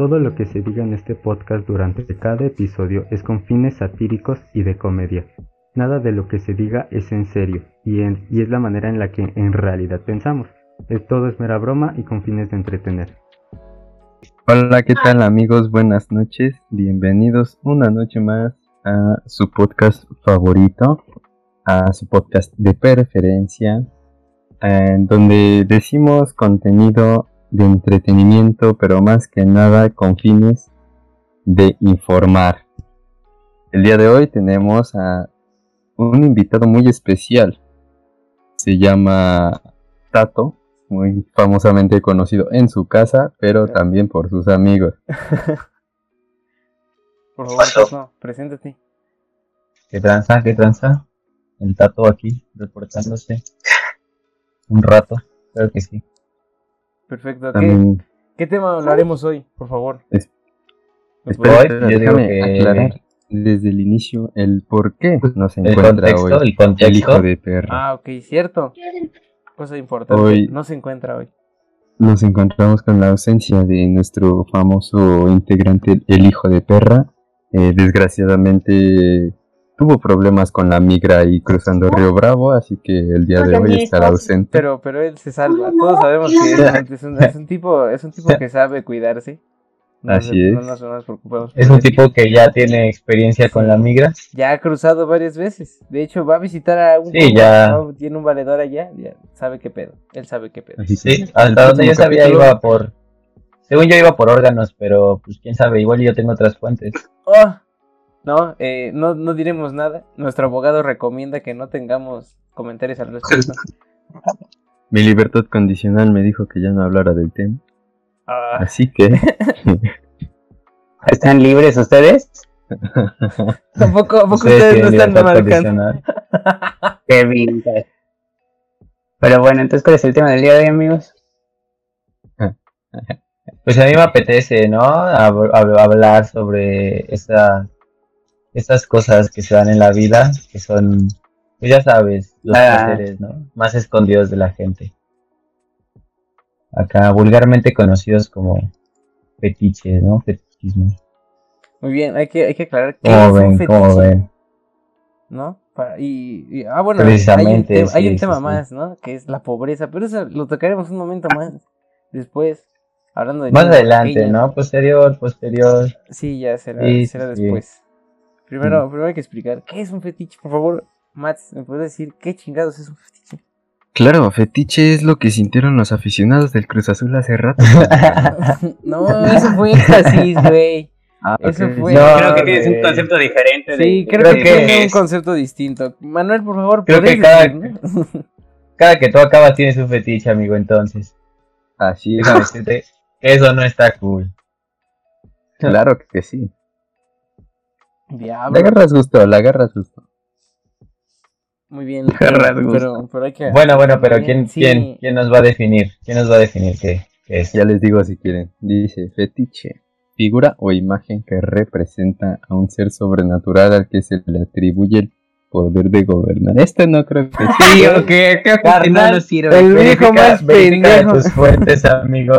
Todo lo que se diga en este podcast durante cada episodio es con fines satíricos y de comedia. Nada de lo que se diga es en serio y, es la manera en la que en realidad pensamos. todo es mera broma y con fines de entretener. Hola, ¿qué tal amigos? Buenas noches. Bienvenidos una noche más a su podcast favorito, a su podcast de preferencia, en donde decimos contenido de entretenimiento, pero más que nada con fines de informar. El día de hoy tenemos a un invitado muy especial. Se llama Tato, muy famosamente conocido en su casa, pero también por sus amigos. por favor, Tato, preséntate. ¿Qué tranza? ¿Qué tranza? El Tato aquí, reportándose. Un rato, creo que sí. Perfecto. ¿Qué, ¿Qué tema hablaremos hoy, por favor? Es, déjame aclarar desde el inicio el por qué nos encuentra hoy el, hijo de perra. Ah, ok, cierto. Cosa importante, hoy no se encuentra hoy. Nos encontramos con la ausencia de nuestro famoso integrante, el hijo de perra. Eh, desgraciadamente tuvo problemas con la migra y cruzando Río Bravo, así que el día de hoy estará ausente. Pero, pero él se salva. Todos sabemos que es, un, tipo, es un tipo que sabe cuidarse. así es. No nos, preocupamos. Es un tipo que ya tiene experiencia con la migra. Ya ha cruzado varias veces. De hecho, va a visitar a un. Sí, ya. Tiene un valedor allá. Ya sabe qué pedo. Él sabe qué pedo. Sí, hasta donde yo sabía iba por. Según yo iba por órganos, pero pues quién sabe, igual yo tengo otras fuentes. Oh, no, eh, no, no diremos nada. Nuestro abogado recomienda que no tengamos comentarios al respecto. Mi libertad condicional me dijo que ya no hablara del tema. Ah. Así que. ¿Están libres ustedes? Tampoco, poco ustedes, no están marcando. Qué bien. Pero bueno, entonces, ¿cuál es el tema del día de hoy, amigos? Pues a mí me apetece, ¿no? hablar sobre esa estas cosas que se dan en la vida, que son, pues ya sabes, los ah. placeres, ¿no? Más escondidos de la gente. Acá vulgarmente conocidos como fetiches, ¿no? Fetichismo. Muy bien, hay que, hay que aclarar que es ven, fetiche, ven? ¿no? y, ah, bueno, hay un, tema, hay un tema más, ¿no? Que es la pobreza, pero eso lo tocaremos un momento más después, hablando de... Más adelante, ¿no? Posterior, posterior. Sí, ya será, será después. Primero, primero hay que explicar qué es un fetiche. Por favor, Mats, ¿me puedes decir qué chingados es un fetiche? Claro, fetiche es lo que sintieron los aficionados del Cruz Azul hace rato. no, eso fue éxtasis, güey. Ah, eso fue. No, creo que tienes un concepto diferente. Sí, creo, que, tienes un concepto distinto. Manuel, por favor, creo que cada, cada que tú acabas tienes un fetiche, amigo, entonces. Así es. Eso no está cool. Claro que sí. Diablo. La agarras gusto, la agarras gusto. Muy bien, pero, pero, hay que... Bueno, bueno, pero ¿quién, ¿quién, ¿quién nos va a definir? ¿Quién nos va a definir qué, es? Ya les digo si quieren. Dice fetiche, figura o imagen que representa a un ser sobrenatural al que se le atribuye el poder de gobernar. Este no creo que sí. o que no nos sirve. El viejo más pendejo. tus fuentes, amigo.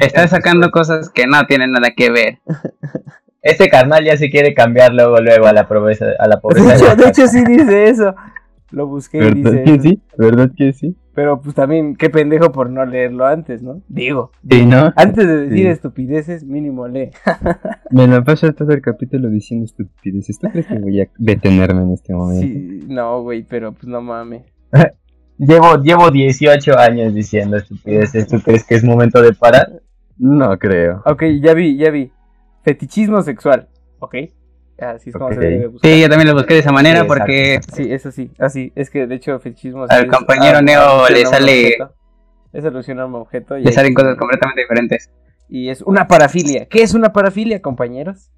Está sacando cosas que no tienen nada que ver. Este carnal ya se quiere cambiar luego, luego a la pobreza. A la pobreza de, hecho, sí dice eso. Lo busqué y dice. ¿Verdad que sí? ¿Verdad que sí? Pero pues también, qué pendejo por no leerlo antes, ¿no? Digo. Sí, ¿no? Antes de decir estupideces, mínimo lee. Me la paso todo el capítulo diciendo estupideces. ¿Tú crees que voy a detenerme en este momento? Sí, no, güey, pero pues no mames. llevo, llevo 18 años diciendo estupideces. ¿Tú crees que es momento de parar? No creo. Ok, ya vi, ya vi fetichismo sexual, ¿ok? Así es como se debe buscar. Sí, yo también lo busqué de esa manera porque... Sí, eso sí, así, es que de hecho fetichismo... Al compañero Neo le sale... Es alusionar a un objeto. Y le salen cosas completamente diferentes. Y es una parafilia. ¿Qué es una parafilia, compañeros?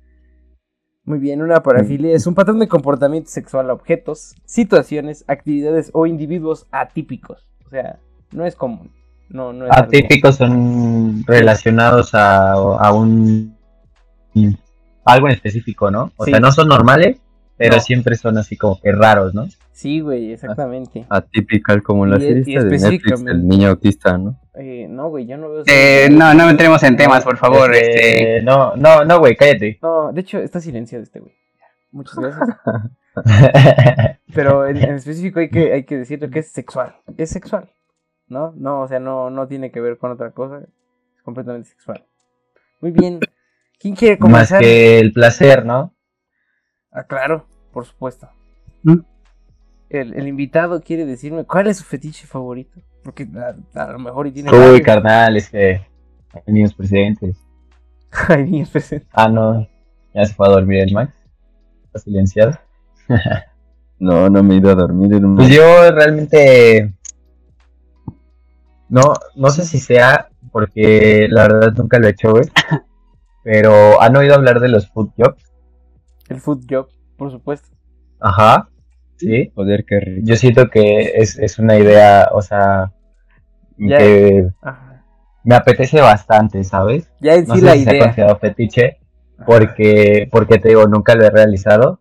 Muy bien, una parafilia es un patrón de comportamiento sexual a objetos, situaciones, actividades o individuos atípicos. O sea, no es común. No, no es atípicos son relacionados a, a un algo en específico, ¿no? O sea, no son normales, pero No. siempre son así como que raros, ¿no? Sí, güey, exactamente. Atípica como la Y- serie de Netflix específicamente- del niño autista, ¿no? Eh, no, güey, yo no veo... Eh, no, no entremos en temas, por favor. Este, Este, No, no, no, güey, cállate. No, de hecho, está silenciado este güey. Muchas gracias. Pero en, en específico hay que, hay que decirlo que es sexual. Es sexual. ¿No? No, o sea, no, no tiene que ver con otra cosa. Es completamente sexual. Muy bien. ¿Quién quiere Más comenzar? que el placer, ¿no? Ah, claro, por supuesto. ¿Mm? El, el invitado quiere decirme cuál es su fetiche favorito. Porque a, a lo mejor y tiene. Uy, varios. carnal, es que hay niños presentes. Hay niños presentes. Ah, no, ya se fue a dormir el Max. Está silenciado. No, no me he ido a dormir. hermano. Pues yo realmente no, no sé si sea porque la verdad nunca lo he hecho, güey. Pero han oído hablar de los food jobs. El food job, por supuesto. Ajá. Sí. Joder, qué rico. Yo siento que es, es una idea, o sea, Ya. que Ajá. me apetece bastante, ¿sabes? Ya en No sí sé la si se ha idea. considerado fetiche, porque, porque te digo, nunca lo he realizado.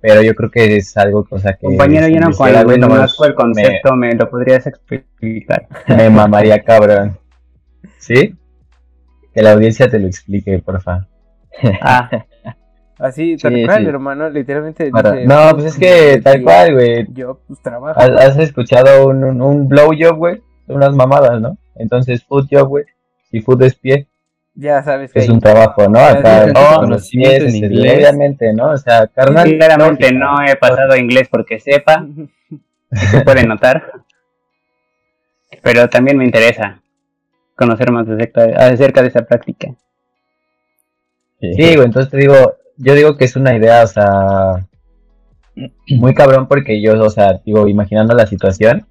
Pero yo creo que es algo, o sea, que. compañero, si yo no conozco el concepto, me lo podrías explicar. Me, me mamaría cabrón. ¿Sí? Que la audiencia te lo explique, porfa. Ah, Así, tal Sí, cual, sí. hermano. Literalmente. Para- dice, No, pues es que tal sí, cual, güey. Yo, pues trabajo. ¿Has, has escuchado un, un, un blowjob, güey? Unas mamadas, ¿no? Entonces, food job, güey. Si food es pie, Ya sabes que es hay- un trabajo, ¿no? Acá, sí, no, los pies, en es- inglés. obviamente, ¿no? O sea, carnal. claramente no he pasado inglés porque sepa, se puede notar. Pero también me interesa conocer más acerca, acerca de esa práctica. Sí, güey, entonces te digo, yo digo que es una idea, o sea, muy cabrón porque yo, o sea, digo, imaginando la situación,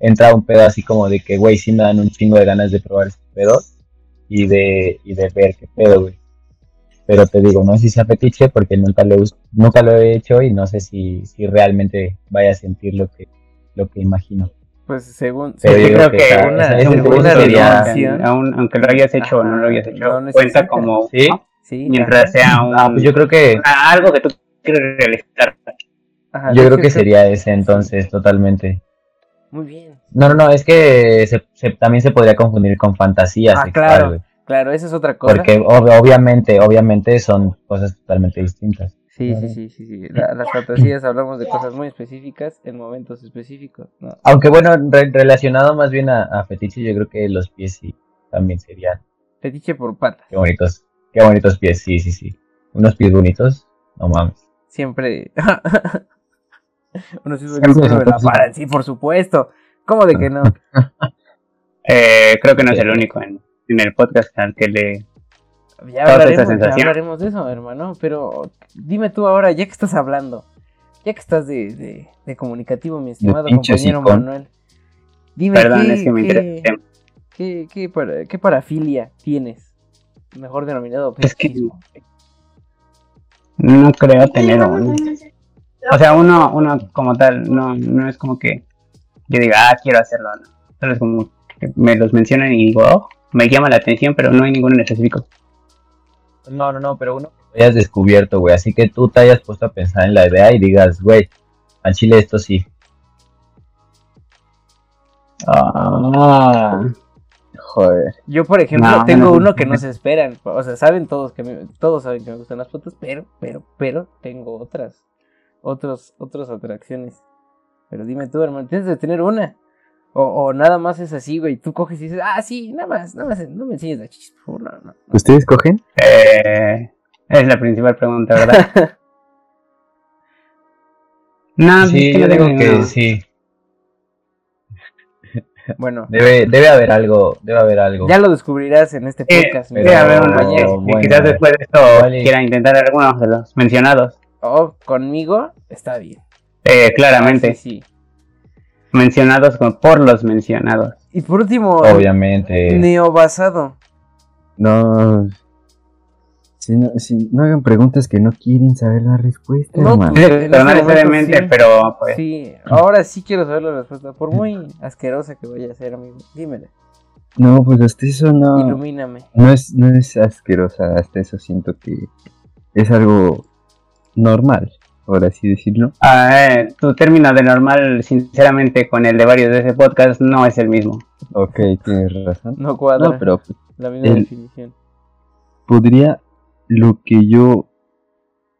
entra un pedo así como de que, güey, sí me dan un chingo de ganas de probar este pedo y de, y de ver qué pedo, güey. Pero te digo, no sé si sea fetiche porque nunca lo, nunca lo he hecho y no sé si, si realmente vaya a sentir lo que, lo que imagino. Pues según. Sí, yo creo que que está- una- es un definición. aún, aunque lo hayas hecho o no lo hayas hecho, no cuenta como ¿Sí? Sí, mientras ajá. sea un, Ah, pues yo creo que, algo que tú quieres realizar. Ajá, yo creo que sería ese entonces, totalmente. Muy bien. No, no, no, es que se, se- también se podría confundir con fantasía Ah, sexual, claro. Claro, esa es otra cosa. Porque ob- obviamente, obviamente son cosas totalmente distintas. Sí, sí, sí, sí. sí. La- las fantasías hablamos de cosas muy específicas en momentos específicos. ¿no? Aunque bueno, re- relacionado más bien a, a fetiche, yo creo que los pies sí también serían. Fetiche por patas. Qué bonitos, qué bonitos pies, sí, sí, sí. Unos pies bonitos, no mames. Siempre. Unos se me la sí, por supuesto. ¿Cómo de que no? Eh, creo que no es el único en, en el podcast al que le... Ya hablaremos, ya hablaremos de eso, hermano. Pero dime tú ahora, ya que estás hablando, ya que estás de, de, de comunicativo, mi estimado compañero. Manuel. Dime Perdón, qué, es que me qué- qué, qué para- qué parafilia tienes. Mejor denominado Es que-. No creo tener un... O sea, uno, uno como tal, no, no es como que yo diga, ah, quiero hacerlo, no. Solo es como que me los mencionan y digo, oh, me llama la atención, pero no hay ninguno en específico. No, no, no, pero uno que hayas descubierto, güey. Así que tú te hayas puesto a pensar en la idea y digas, güey, a Chile esto sí. Ah, joder. Yo, por ejemplo, No, tengo no, uno no. que no se esperan. O sea, saben todos que me- todos saben que me gustan las fotos, pero, pero, pero tengo otras, otros, otras atracciones. Pero dime tú, hermano, tienes de tener una. O, o nada más es así, güey. Tú coges y dices, ah, sí, nada más, nada más, no me enseñes la chichis, por favor, no, no. ¿Ustedes cogen? Eh, es la principal pregunta, ¿verdad? no, sí, es que yo no digo tengo que sí. Bueno, Debe, debe haber algo, debe haber algo. ya lo descubrirás en este Eh, podcast. mi debe haber bueno, quizás después de esto quiera intentar algunos de los mencionados. O conmigo, está bien. Eh, claramente, sí, sí. Mencionados por los mencionados. Y por último, Obviamente. neobasado. No. Si no, si no hagan preguntas que no quieren saber la respuesta, No, hermano. pues, pero no este necesariamente, sí. pero pues, Sí, ahora sí quiero saber la respuesta. Por muy asquerosa que vaya a ser, amigo. Dímela. No, pues hasta eso no. Ilumíname. No es, no es asquerosa, hasta eso siento que es algo normal. Por así decirlo. Ah, eh, tu término de normal, sinceramente, con el de varios de ese podcast, no es el mismo. Ok, tienes razón. No cuadra. No, pero La misma el- definición. podría lo que yo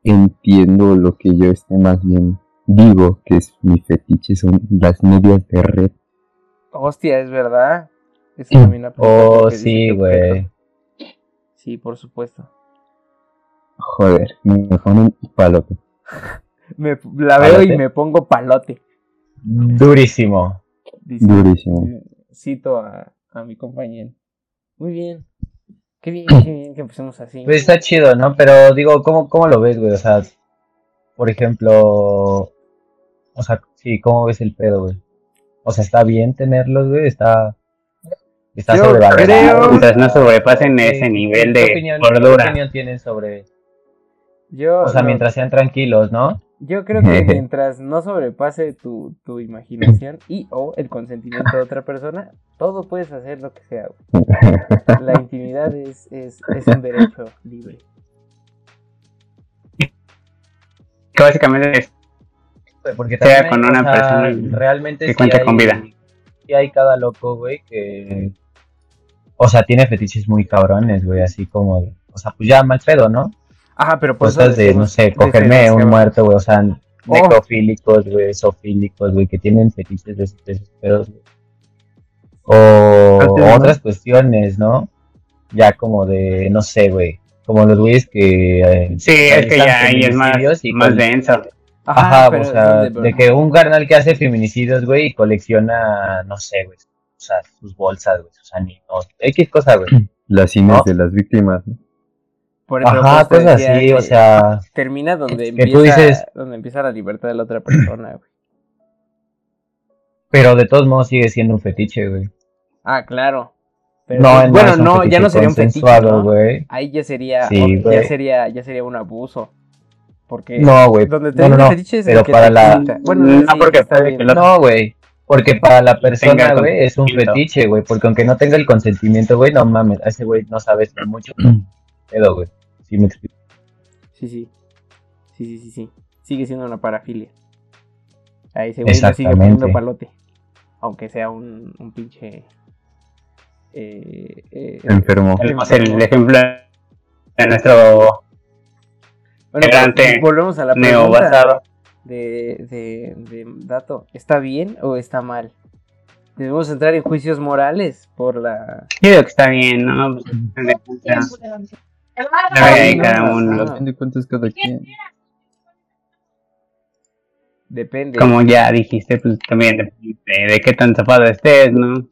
entiendo, lo que yo este más bien digo que es mi fetiche son las medias de red. Hostia, es verdad. Sí. también aplica Oh, sí, tu güey. Sí, por supuesto. Joder, me me ponen palote. Me, la veo y me pongo palote. Durísimo. Dice- Durísimo. Cito a, a mi compañero. Muy bien. Qué bien, qué bien que empecemos así. Pues está chido, ¿no? Pero digo, ¿cómo, cómo lo ves, güey? O sea, por ejemplo, o sea, sí, ¿cómo ves el pedo, güey? O sea, ¿está bien tenerlos, güey? ¿Está, está Yo sobrevalorado? creo- Mientras no sobrepasen Sí. ese nivel ¿Qué de ¿Qué gordura. opinión tienen sobre, Yo, o sea, no, mientras sean tranquilos, ¿no? yo creo que mientras no sobrepase tu, tu imaginación y o el consentimiento de otra persona, todo puedes hacer lo que sea. güey. La intimidad es, es, es un derecho libre. Que básicamente es Porque Sea con o una sea, persona realmente que sí cuente hay- con vida. Sí hay cada loco, güey, que... O sea, tiene fetiches muy cabrones, güey, así como... O sea, pues ya mal pedo, ¿no? Ajá, pero por eso Cosas de, no sé, cogerme un muerto, güey, o sea, necrofílicos, güey, zoofílicos, güey, que tienen fetiches de esos, pedos, güey. O Antes, ¿no? otras cuestiones, ¿no? Ya como de, no sé, güey, como los güeyes que... eh, Sí, es que ya ahí es más, y más denso. Ajá, pero o sea, ¿dónde, de que un carnal que hace feminicidios, güey, y colecciona, no sé, güey, o sea, sus bolsas, güey, sus anillos, X cosa, güey. Las cines ¿No? de las víctimas. ¿no? Por eso, Ajá, pues, cosas así, o sea, termina donde que empieza, tú dices- donde empieza la libertad de la otra persona, güey. pero de todos modos sigue siendo un fetiche, güey. Ah, claro. Pero No, no bueno, no, ya no sería un fetiche, consensuado, ¿no? güey. Ahí ya sería, Sí, o- ya sería, ya sería un abuso. Porque No, güey. donde te No, no, no. fetiche es Pero el que para te la-. Bueno, No, sí, porque está puede bien. que lo- No, güey. Porque para la persona, güey, es un fetiche, güey. Porque aunque no tenga el consentimiento, güey, no mames. A ese güey no sabes ni mucho. Pedo, güey. Sí me explico. Sí, sí. Sí, sí, sí, sí. Sigue siendo una parafilia. Ahí ese güey le sigue poniendo palote. Aunque sea un, un pinche. Eh, eh, Enfermo. Tenemos el ejemplo de nuestro Bueno, pero volvemos a la pregunta neobasado. de, de, de dato. ¿Está bien o está mal? Debemos entrar en juicios morales por la... Digo que está bien, ¿no? Cada no, uno. no. A fin de cuentas cada quien. Depende. Como ya dijiste, pues también depende de, qué tan zafado estés, ¿no?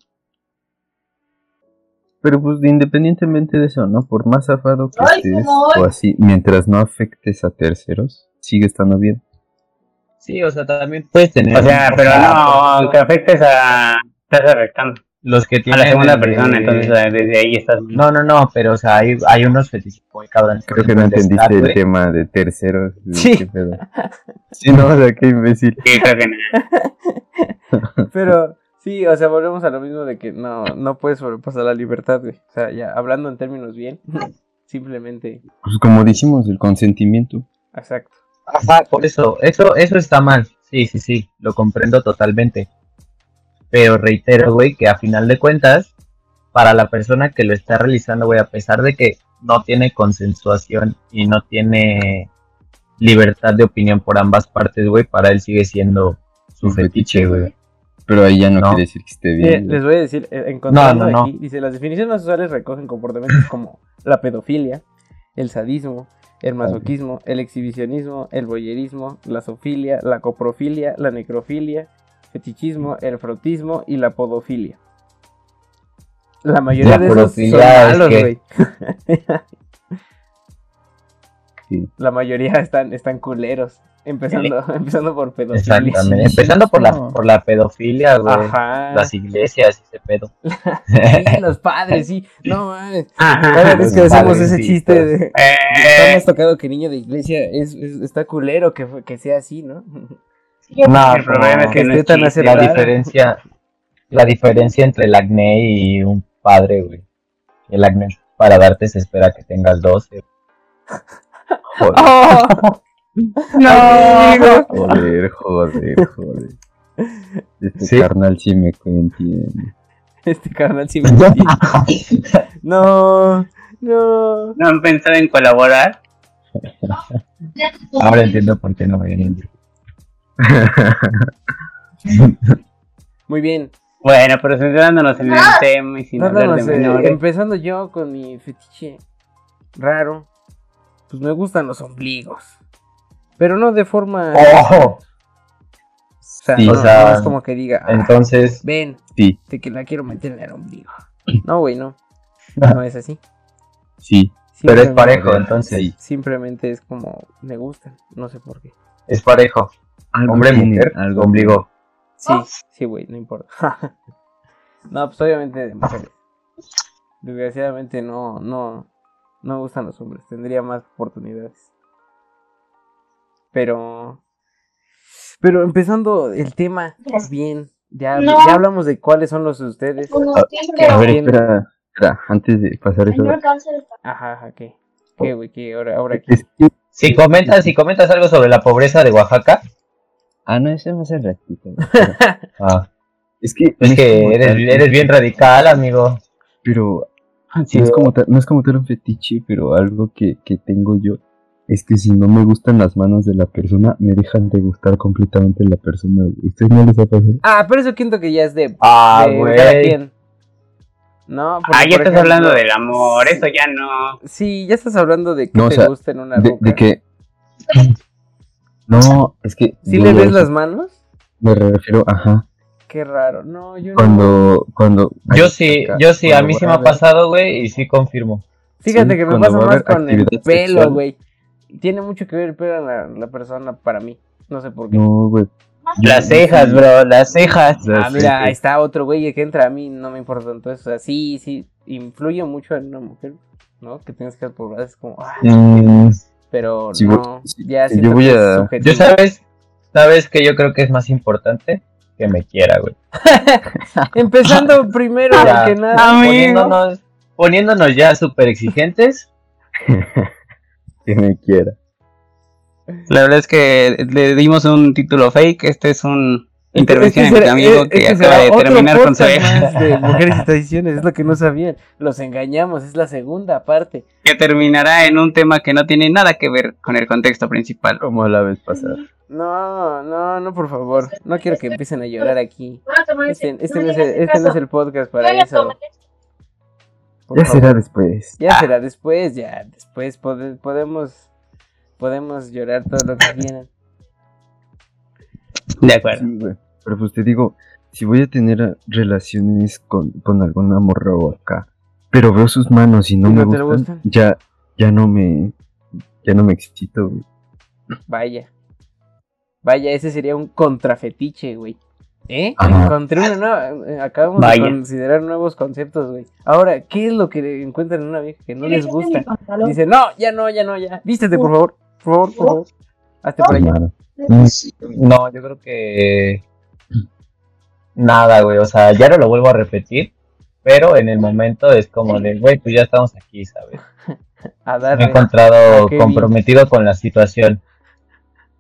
Pero pues independientemente de eso, ¿no? Por más zafado que estés o así, mientras no afectes a terceros, sigue estando bien. Sí, o sea, también puedes tener. O sea, pero no, aunque afectes a... Estás afectando Los que a tienen. la segunda el de- persona, entonces desde ahí estás... No, no, no, pero o sea, hay, hay unos fetiches muy cabrones. Creo que no entendiste Star, el güey. tema de terceros. Sí. qué pedo. Sí, no, o sea, qué imbécil. Sí, creo que no. Pero sí, o sea, volvemos a lo mismo de que no, no puedes sobrepasar la libertad, güey. O sea, ya hablando en términos bien, simplemente... Pues como dijimos, el consentimiento. Exacto. Ajá, por eso, eso, eso está mal. Sí, sí, sí, lo comprendo totalmente. Pero reitero, güey, que a final de cuentas, para la persona que lo está realizando, güey, a pesar de que no tiene consensuación y no tiene libertad de opinión por ambas partes, güey, para él sigue siendo su fetiche, güey. Pero ahí ya no, No. quiere decir que esté bien. les voy a decir, eh, encontrando No, no, no. aquí, dice, las definiciones más usuales recogen comportamientos como la pedofilia, el sadismo, el masoquismo, el exhibicionismo, el boyerismo, la zoofilia, la coprofilia, la necrofilia, fetichismo, el frotismo y la podofilia. La mayoría La de esos son es malos, que- güey. Sí. La mayoría están, están culeros. Empezando, empezando por pedofilia. Exactamente. sí, Empezando por la, por la pedofilia, güey. Ajá. Las iglesias, ese pedo. Sí, los padres, sí. No mames. Ajá. Cada vez que hacemos ese chiste de. Eh, Estamos tocado que niño de iglesia es, es- está culero que, que sea así, ¿no? No, el problema es que no la diferencia, la diferencia entre el acné y un padre, güey. El acné para darte se espera que tengas 12. Joder. ¡Oh! No. Joder, joder, joder. Este Sí. carnal sí me entiende. Este carnal sí me entiende. No, no. ¿No han pensado en colaborar? Ahora entiendo por qué no me vienen. Muy bien. Bueno, pero centrándonos en el tema y sin No, hablar no, de no menores. empezando yo con mi fetiche raro. Pues me gustan los ombligos. Pero no de forma. ¡Oh! o sea, Sí. no, O sea, no es como que diga. "Ah, Entonces, ven, Sí, de que la quiero meter en el ombligo. No, güey, no. No es así. sí. pero es parejo, entonces. Simplemente es como me gustan. No sé por qué. Es parejo. Algo Hombre, tiene, mujer, algo ombligo. Sí, sí, güey, no importa. no, pues obviamente de mujeres. Desgraciadamente no, no, no me gustan los hombres. Tendría más oportunidades. Pero, pero empezando el tema bien. Ya, No. ya hablamos de cuáles son los de ustedes. Ah, A ver, espera, espera, antes de pasar eso. Ajá, ajá, ¿qué? ¿Qué, güey? ¿Qué? Ahora, ahora qué? Si comentas, si comentas algo sobre la pobreza de Oaxaca, Ah, no, ese va a ser ratito. ah, Es que, no es que eres, tal, eres bien radical, amigo. Pero Sí, no, es como no es como tal un fetiche, pero algo que, que tengo yo es que si no me gustan las manos de la persona, me dejan de gustar completamente la persona. ¿Ustedes no les ha pasado? Ah, pero eso siento que ya es de, Ah, güey. No, porque, Ah, ya estás ejemplo, hablando del amor, eso ya no. Sí, ya estás hablando de que No, o te sea, gusta en una De, ruca. de que... No, es que... ¿Sí le ves las manos? Me refiero, ajá, Qué raro. No, yo no. cuando... cuando Yo sí, acá, yo sí, a cuando mí sí me ha pasado, güey, y sí confirmo. Fíjate Sí, que me cuando pasa más con el pelo, güey. Tiene mucho que ver el pelo en la, la persona para mí. No sé por qué. No, güey. Las cejas, bro, las cejas. ah, mira, ahí está otro güey que entra a mí, no me importa tanto eso. O sea, sí, sí, influye mucho en una mujer, ¿no? Que tienes que por es como, ah, Mm, pero Sí, no, ya yo voy a- subjetivo. yo sabes, sabes que yo creo que es más importante que me quiera, güey. Empezando primero Ya, que nada. poniéndonos, poniéndonos ya súper exigentes. Que me quiera. La verdad es que le dimos un título fake. Este es un intervención Este de mi será- amigo que este acaba de terminar con su de mujeres y tradiciones, es lo que no sabían. Los engañamos, es la segunda parte. Que terminará en un tema que no tiene nada que ver con el contexto principal. Como la vez pasada. No, no, no, por favor. No quiero que empiecen a llorar aquí. Este, este no es el, este no es el podcast para ya eso. por Ya favor. será después. Ya será después, ya. Después pode- podemos podemos llorar todo lo que quieran. De acuerdo. Sí, güey. Pero pues te digo, si voy a tener ah, relaciones con, con alguna morra o acá, pero veo sus manos y no ¿Y me no gustan, gustan? ya, ya no me, ya no me excito, güey. Vaya. Vaya, ese sería un contrafetiche, güey. ¿Eh? Ajá. Encontré una nueva. eh, Acabamos Vaya. de considerar nuevos conceptos, güey. Ahora, ¿qué es lo que encuentran en una vieja que no les gusta? Dice, no, ya no, ya no, ya. Vístete, por favor. Por favor, por favor. Hazte para allá. Claro. No, yo creo que nada, güey. O sea, ya no lo vuelvo a repetir. Pero en el momento es como de, güey, pues ya estamos aquí, ¿sabes? A Me he encontrado comprometido con la situación.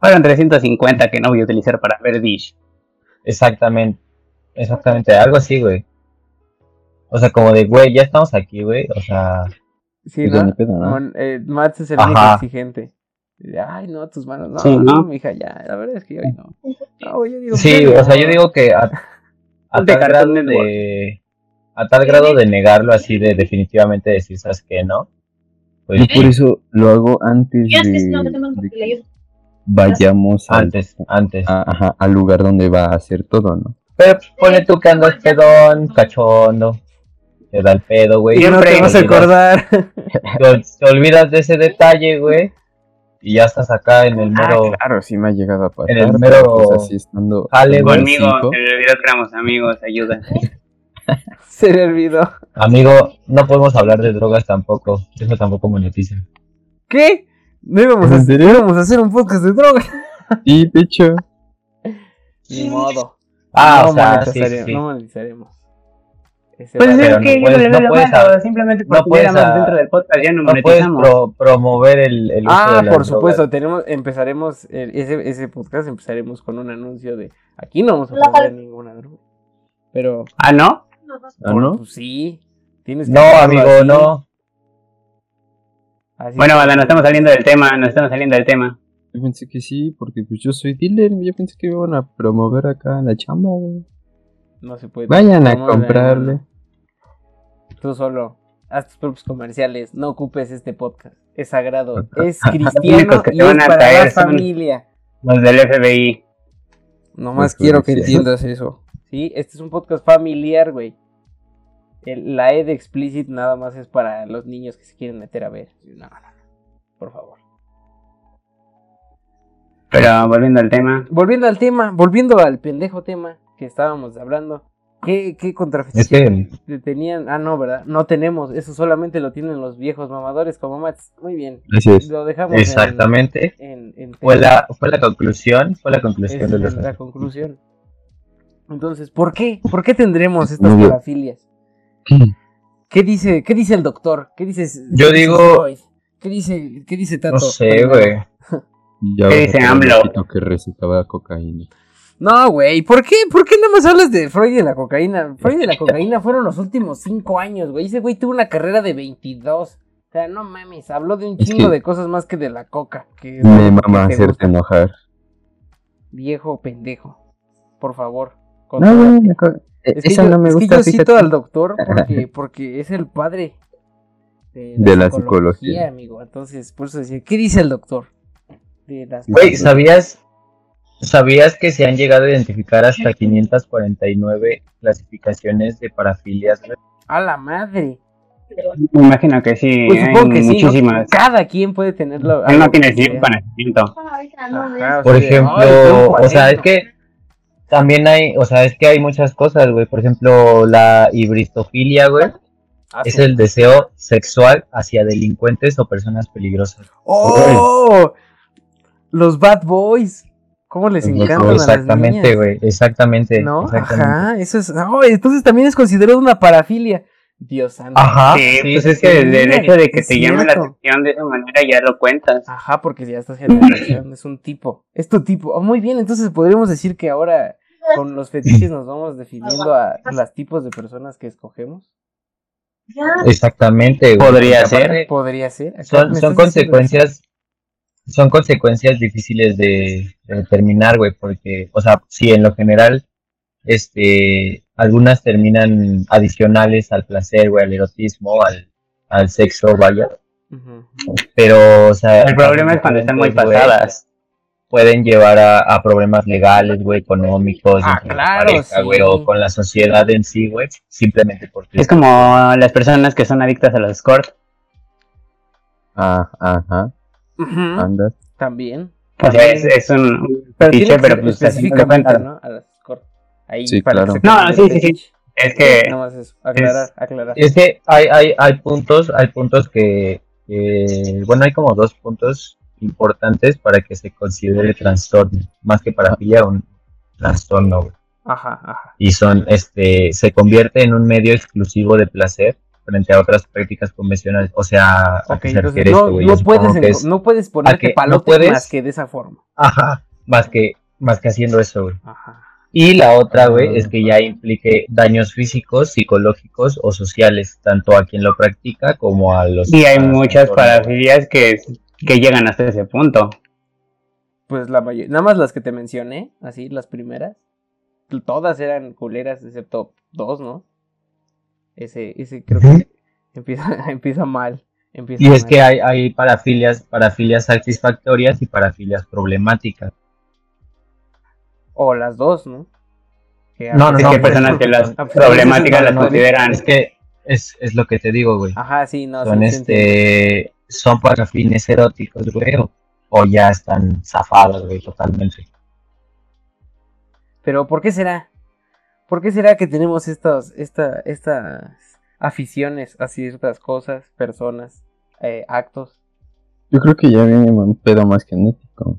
Fueron 350 que no voy a utilizar para ver Dish. Exactamente. Exactamente, algo así, güey. O sea, como de, güey, ya estamos aquí, güey. O sea, Sí, Pues ¿no? ¿no? Eh, Mats es el Ajá. único exigente. Ay, no, tus manos. No, Sí, no, ¿no? mija, ya. La verdad es que hoy no. No, yo digo, sí, o sea, yo digo que a, a tal grado Network. de a tal grado de negarlo así de definitivamente decir, ¿sabes qué? No. Pues Yo por eso lo hago antes que de, no, que de que que vayamos al, antes, antes. a- ajá, al lugar donde va a hacer todo, ¿no? Pero ponle tú que andas pedón, cachondo. Te da el pedo, güey. Y no te vas a acordar. Te, te olvidas de ese detalle, güey. Y ya estás acá en el mero. Ah, claro, sí me ha llegado a pasar. en el mero pues, así estando Conmigo, cinco, se me olvidó que éramos amigos, ayuda. Se le olvidó. Amigo, no podemos hablar de drogas tampoco. Eso tampoco monetiza. ¿Qué? No íbamos a, íbamos a hacer un podcast de droga. Sí, de hecho. Ni modo. Ah, no, o sea, sí, sí. no monetizaremos. Ese Pues es no que puedes- yo no lo puedes malo, a- simplemente no porque puedes éramos a- dentro del podcast ya no No puedes pro- promover el, el uso Ah, de por drogas. supuesto, tenemos, empezaremos eh, ese, ese podcast empezaremos con un anuncio de aquí no vamos a promover ninguna droga. Pero Ah, ¿no? ¿Ah, por- no? pues, sí, tienes que No, amigo, así, no. así Bueno, banda, nos estamos saliendo del tema, nos estamos saliendo del tema. Yo pensé que sí, porque pues yo soy dealer. Yo pensé que iban a promover acá la chamba, güey. No se puede. Vayan a comprarle. Tú solo haz tus propios comerciales, no ocupes este podcast. Es sagrado, es cristiano y es a para la familia. Los del FBI. Nomás Pues, quiero que entiendas eso. Sí, este es un podcast familiar, güey. El- la E de explicit nada más es para los niños que se quieren meter a ver. No, no, no. Por favor. Pero volviendo al tema. Volviendo al tema, volviendo al pendejo tema que estábamos hablando. ¿Qué, qué Es que tenían? Ah, no, ¿verdad? No tenemos. Eso solamente lo tienen los viejos mamadores como Mats. Muy bien. Así es. Lo dejamos en- exactamente en, en fue la, fue la conclusión, fue la conclusión de los la conclusión. Entonces, ¿por qué? ¿Por qué tendremos estas parafilias? ¿Qué dice, qué dice el doctor? ¿Qué dice Yo qué dice digo- Freud? ¿Qué dice, qué dice Tato? No sé, güey. ¿Qué dice AMLO? que recetaba cocaína. No, güey, ¿por qué? ¿Por qué nada más hablas de Freud y de la cocaína? Freud y la cocaína fueron los últimos cinco años, güey. Ese güey tuvo una carrera de 22. O sea, no mames, habló de un Es chingo que- de cosas más que de la coca. Que es Me que te hacerte gusta. enojar. Viejo pendejo. Por favor. No, contrólate. güey, la co- eh, Es que, esa yo, no me es que gusta, yo cito al doctor porque, porque es el padre De la psicología. amigo. Entonces, por eso decía, ¿qué dice el doctor? De las Güey, ¿sabías, ¿sabías que se han llegado a identificar hasta 549 clasificaciones de parafilias? A la madre. Me imagino que sí, Pues hay supongo que sí, ¿no? muchísimas. Cada quien puede tenerlo. Él no tiene que tiempo sea. para nacimiento. Ajá, o Por sea, de, ejemplo, "Ay, tengo o sea, es 40". que también hay, o sea, es que hay muchas cosas, güey. Por ejemplo, la hibristofilia, güey, Ah, es sí. el deseo sexual hacia delincuentes o personas peligrosas. ¡Oh! Los Bad Boys. ¿Cómo les encantan a las Exactamente, güey, exactamente. ¿No? exactamente. Ajá, eso es. Oh, entonces también es considerado una parafilia. Dios santo. Ajá, sí, sí, pues sí, es que el hecho de que te llame la atención de esa manera ya lo cuentas. Ajá, porque ya estás generalizando, es un tipo. Es tu tipo. Oh, muy bien, entonces podríamos decir que ahora con los fetiches nos vamos definiendo a los tipos de personas que escogemos. Exactamente, güey. Podría ser. Podría ser. Son, son consecuencias, son consecuencias difíciles de, de determinar, güey, porque, o sea, sí, en lo general, este, algunas terminan adicionales al placer, güey, al erotismo, al, al sexo, vaya, pero, o sea, El problema es cuando están muy güey, pasadas. Pueden llevar a, a problemas legales, güey, económicos, Ah, claro, pareja, sí. güey, o con la sociedad en sí, güey, simplemente porque Es como las personas que son adictas a los escort. Ah, ajá, Andas. También. O sea, es, es un un Pero pues así no. Ahí Sí, para claro. No, sí, sí, sí. Es que Nada más eso. Aclarar, aclarar. Es que hay, hay, hay puntos, hay puntos que, que- bueno, hay como dos puntos importantes para que se considere trastorno, más que parafilia, un trastorno. Ajá, ajá. Y son, este, se convierte en un medio exclusivo de placer frente a otras prácticas convencionales. O sea, ¿a Ok, qué se entonces no, esto, güey? no puedes, es- no puedes ponerte que no palotes puedes- más que de esa forma. Ajá, más que, más que haciendo eso, güey. Ajá. Y la otra, güey, Ah. es que ya implique daños físicos, psicológicos o sociales, tanto a quien lo practica como a los... y hay a- muchas a- parafilias que, que llegan hasta ese punto. Pues la mayoría, nada más las que te mencioné, así, las primeras, todas eran culeras, excepto dos, ¿no? Ese, ese creo que empieza, empieza mal. Empieza Y es mal. que hay, hay parafilias, parafilias satisfactorias y parafilias problemáticas. O las dos, ¿no? Que No, no, Es no. que personas que las problemáticas las no, no, consideran. Es que es, es lo que te digo, güey. Ajá, sí, no. Son sí, sí entiendo. este, son para fines eróticos, güey, o, o ya están zafados, güey, totalmente. Pero ¿por qué será? ¿Por qué será que tenemos estas, esta, estas aficiones a ciertas cosas, personas, eh, actos? Yo creo que ya viene un pedo más genético.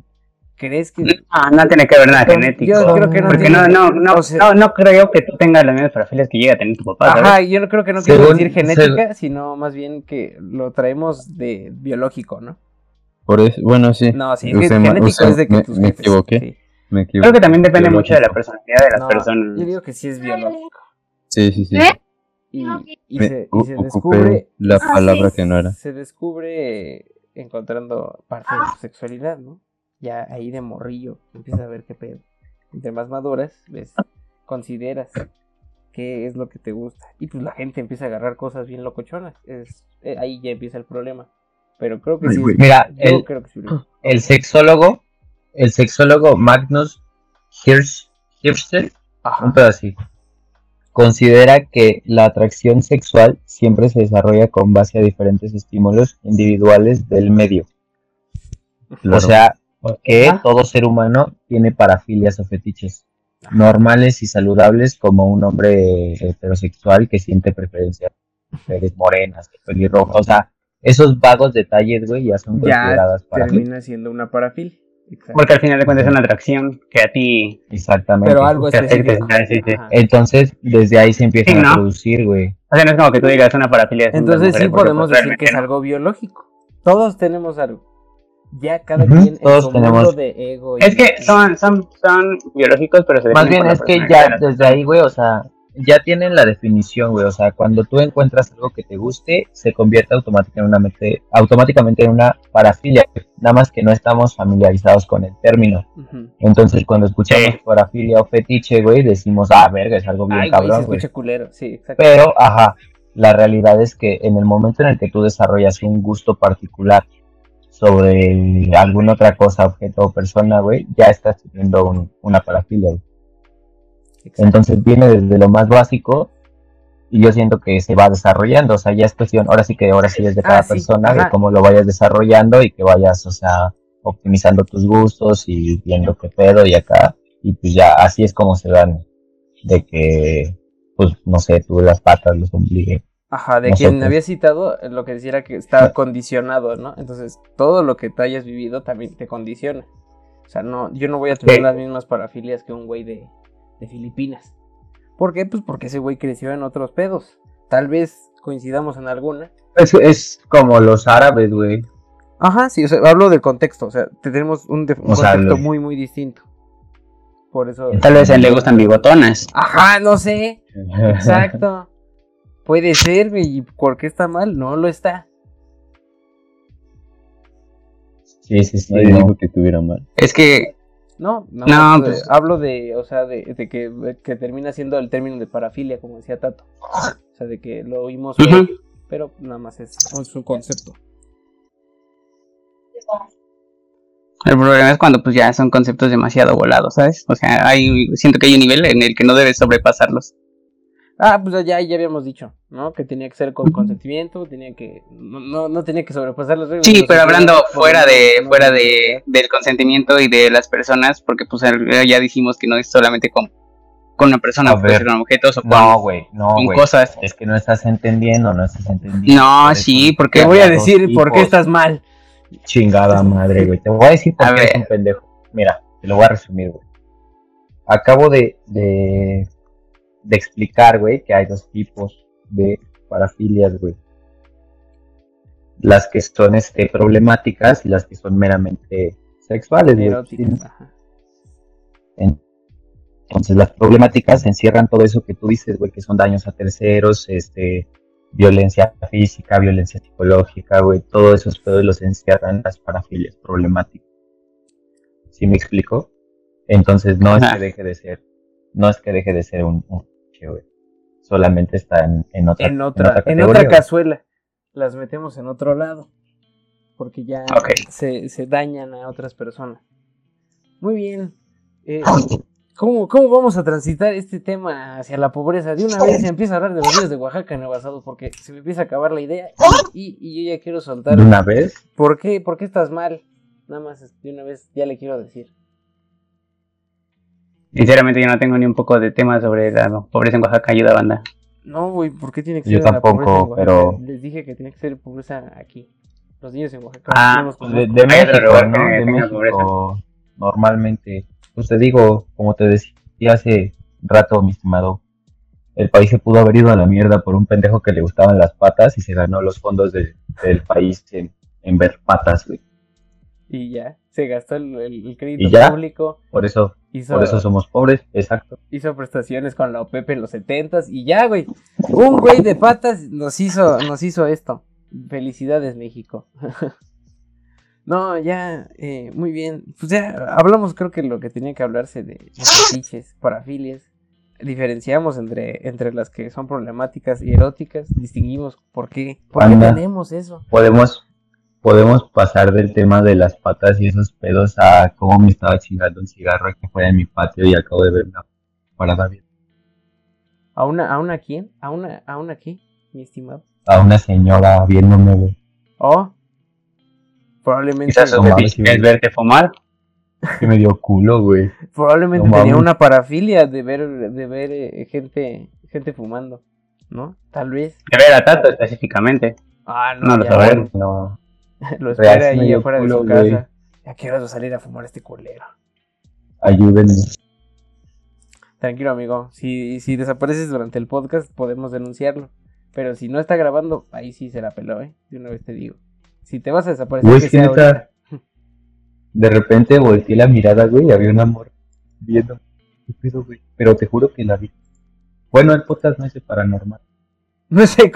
¿Crees que.? Ah, no tiene que ver nada genético. yo creo que no porque tiene- no, no, no, o sea- no, no creo que tú tengas las mismas parafilias que llega a tener tu papá, ¿sabes? Ajá, yo no creo que no quiero Según- decir genética, sino más bien que lo traemos de biológico, ¿no? Por eso, bueno, sí. No, sí, es Usé que ma- genético usé- es de que me, tus me jefes, equivoqué. sí. Me. Creo que también depende mucho de la personalidad de las No, personas. Yo digo que sí es biológico. Sí, sí, sí. Y, y Me se, y descubre. la palabra que no era. Se descubre encontrando parte de tu sexualidad, ¿no? Ya ahí de morrillo empiezas a ver qué pedo. Entre más maduras, ves, consideras qué es lo que te gusta. Y pues la gente empieza a agarrar cosas bien locochonas. Es, eh, ahí ya empieza el problema. Pero creo que sí. Mira, yo el, creo que sí. el sexólogo, el sexólogo Magnus Hirsch, Hirschfeld, un considera que la atracción sexual siempre se desarrolla con base a diferentes estímulos individuales del medio. O sea, que todo ser humano tiene parafilias o fetiches normales y saludables como un hombre heterosexual que siente preferencia por mujeres morenas, pelirrojas, o sea, esos vagos detalles, güey, ya son Ya consideradas parafilias. termina siendo una parafil. Exacto. Porque al final de cuentas es una atracción que a ti Exactamente. Pero algo te afecta, específico. sí, sí. Entonces, desde ahí se empiezan Sí, ¿no? a producir, güey. O sea, no es como que tú digas una parafilia. de Entonces mujeres, sí podemos pues, decir que es algo biológico. Todos tenemos algo. Ya cada quien en todos su tenemos. mundo de ego. y- Es que son, son, son biológicos, pero se Más bien es que ya desde ahí, güey, o sea, ya tienen la definición, güey. O sea, cuando tú encuentras algo que te guste, se convierte automáticamente, automáticamente en una parafilia. Nada más que no estamos familiarizados con el término. Entonces, cuando escuchamos Sí. parafilia o fetiche, güey, decimos, ah, verga, es algo bien Ay, güey, se cabrón, güey. escucha culero. Sí, exacto. Pero, ajá, la realidad es que en el momento en el que tú desarrollas un gusto particular sobre alguna otra cosa, objeto o persona, güey, ya estás teniendo un- una parafilia, güey. Exacto. Entonces viene desde lo más básico y yo siento que se va desarrollando, o sea, ya es cuestión, ahora sí que ahora sí es de cada Ah, sí, persona, de cómo lo vayas desarrollando y que vayas, o sea, optimizando tus gustos y viendo qué pedo y acá, y pues ya así es como se dan de que, pues, no sé, tú las patas los obligues. Ajá, de nosotros. quien había citado, eh, lo que decía era que está condicionado, ¿no? Entonces, todo lo que tú hayas vivido también te condiciona. O sea, no, yo no voy a tener Sí. las mismas parafilias que un güey de, de Filipinas. ¿Por qué? Pues porque ese güey creció en otros pedos. Tal vez coincidamos en alguna. Es, es como los árabes, güey. Ajá, sí, o sea, hablo del contexto. O sea, tenemos un, sea, contexto lo- muy, muy distinto. Por eso. Tal vez a él le gustan bigotonas. Ajá, no sé. Exacto. Puede ser, güey, ¿y por qué está mal? No lo está. Sí, sí, sí. No. dijo que estuviera mal. Es que, No, no, No, pues, pues- hablo de, o sea, de, de que, que termina siendo el término de parafilia, como decía Tato. O sea, de que lo oímos, pero nada más es, es un concepto. el problema es cuando pues ya son conceptos demasiado volados, ¿sabes? O sea, hay, siento que hay un nivel en el que no debes sobrepasarlos. Ah, pues ya, ya habíamos dicho, ¿no? Que tenía que ser con consentimiento, tenía que, no, no, no tenía que sobrepasar las reglas. Sí, pero hablando fuera de, no- fuera de, del consentimiento y de las personas, porque pues ya dijimos que no es solamente con, con una persona, puede ser con objetos o con, No, güey, no, con güey. cosas. Es que no estás entendiendo, no estás entendiendo. No, sí, porque Te voy a decir por qué estás mal. Chingada madre, güey. Te voy a decir por A qué eres un pendejo. Mira, te lo voy a resumir, güey. Acabo de, de, de explicar, güey, que hay dos tipos de parafilias, güey. Las que son este, problemáticas y las que son meramente sexuales. Eróticas, ajá. Entonces las problemáticas encierran todo eso que tú dices, güey, que son daños a terceros, este, violencia física, violencia psicológica, güey, todos esos pedos los encierran las parafilias problemáticas. ¿Sí me explico? Entonces no es que deje de ser, no es que deje de ser un, un Solamente está en, en otra, En otra, en otra güey. cazuela. Las metemos en otro lado. Porque ya Ok. se, se dañan a otras personas. Muy bien. Eh, ¿cómo, ¿Cómo vamos a transitar este tema hacia la pobreza? De una vez se empieza a hablar de los ríos de Oaxaca en Basado porque se me empieza a acabar la idea y, y yo ya quiero soltar. De una vez, ¿Por qué? ¿Por qué estás mal? Nada más de una vez ya le quiero decir. Sinceramente yo no tengo ni un poco de tema sobre la pobreza en Oaxaca, ayuda banda. No, güey, ¿por qué tiene que Yo ser la tampoco, pobreza en Oaxaca? pero- Les dije que tiene que ser pobreza aquí. Los niños en Oaxaca. Ah, pues de, de México, lugar ¿no? De México. normalmente. Pues te digo, como te decía hace rato, mi estimado, el país se pudo haber ido a la mierda por un pendejo que le gustaban las patas y se ganó los fondos de- del país en, en ver patas, güey. Y ya, se gastó el, el- el crédito ¿Y ya? público, Por eso, hizo, por eso somos pobres, exacto. hizo prestaciones con la OPEP en los setentas y ya, güey. Un güey de patas nos hizo, nos hizo esto. Felicidades, México. no, ya, eh, muy bien. Pues ya hablamos, creo que lo que tenía que hablarse de fetiches, parafilias. Diferenciamos entre, entre las que son problemáticas y eróticas. Distinguimos por qué. ¿Por qué tenemos eso? Podemos, podemos pasar del tema de las patas y esos pedos a cómo me estaba chingando un cigarro que fue en mi patio y acabo de ver una parada bien. ¿A una, a una quién? ¿A una, a una qué, mi estimado? A una señora viéndome, güey. Oh, probablemente, Quizás es verte fumar. Que me dio culo, güey. probablemente no tenía mames. una parafilia de ver, de ver eh, gente, gente fumando, ¿no? Tal vez. De ver a Tato específicamente. Ah, no, No lo sabemos. No. Lo espera ahí afuera de su güey. casa. Ya quiero salir a fumar este culero. Ayúdenme. Tranquilo, amigo. Si, si desapareces durante el podcast, podemos denunciarlo. Pero si no está grabando, ahí sí se la peló, ¿eh? De una vez te digo. Si te vas a desaparecer, Güey, que sea ahorita. de repente volteé la mirada, güey, y había un amor viendo. ¿Qué pedo, güey? Pero te juro que la vi. Bueno, el podcast no es de paranormal. No sé.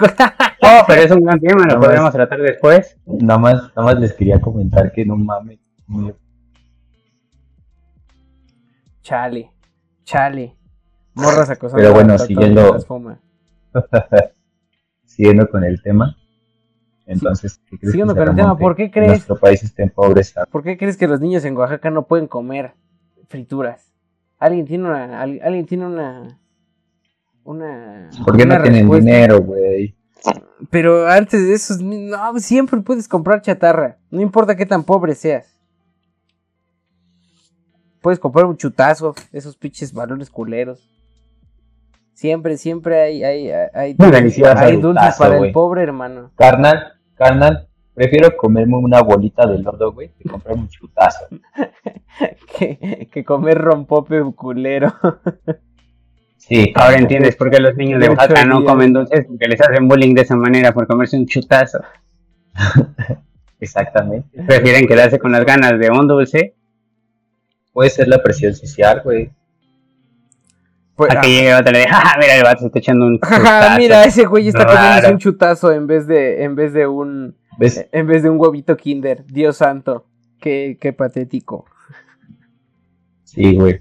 Oh, pero es un gran tema, lo No, podremos es- tratar después. Nada más, nada más les quería comentar que no mames. me- Chale. Chale. Morras acosando. Pero bueno, siguiendo-. Siguiendo con el tema. Entonces, ¿qué crees Siguiendo que con el tema? ¿por qué crees? Nuestro país está empobrecido. ¿Por qué crees que los niños en Oaxaca no pueden comer frituras? Alguien tiene una, al- alguien tiene una, una. ¿Por qué una no tienen dinero, güey? Pero antes de eso, no, siempre puedes comprar chatarra. No importa qué tan pobre seas. Puedes comprar un chutazo, esos pinches balones culeros. Siempre, siempre hay, hay, hay, Muy hay dulces para el pobre hermano. Carnal, carnal, prefiero comerme una bolita de lodo, güey, que comprarme un chutazo. Que, que comer rompope culero. Sí, Ahora entiendes por qué los niños de Oaxaca no comen dulces, porque les hacen bullying de esa manera por comerse un chutazo. exactamente. Prefieren quedarse con las ganas de un dulce Puede ser la presión social, güey. Pues, a que llegue otro y le diga, "Ja, mira, el vato se está echando un chutazo. mira, ese güey está comiendo un chutazo en vez de, en vez de un, ¿Ves? en vez de un huevito Kinder. Dios santo, qué, qué patético. Sí, güey.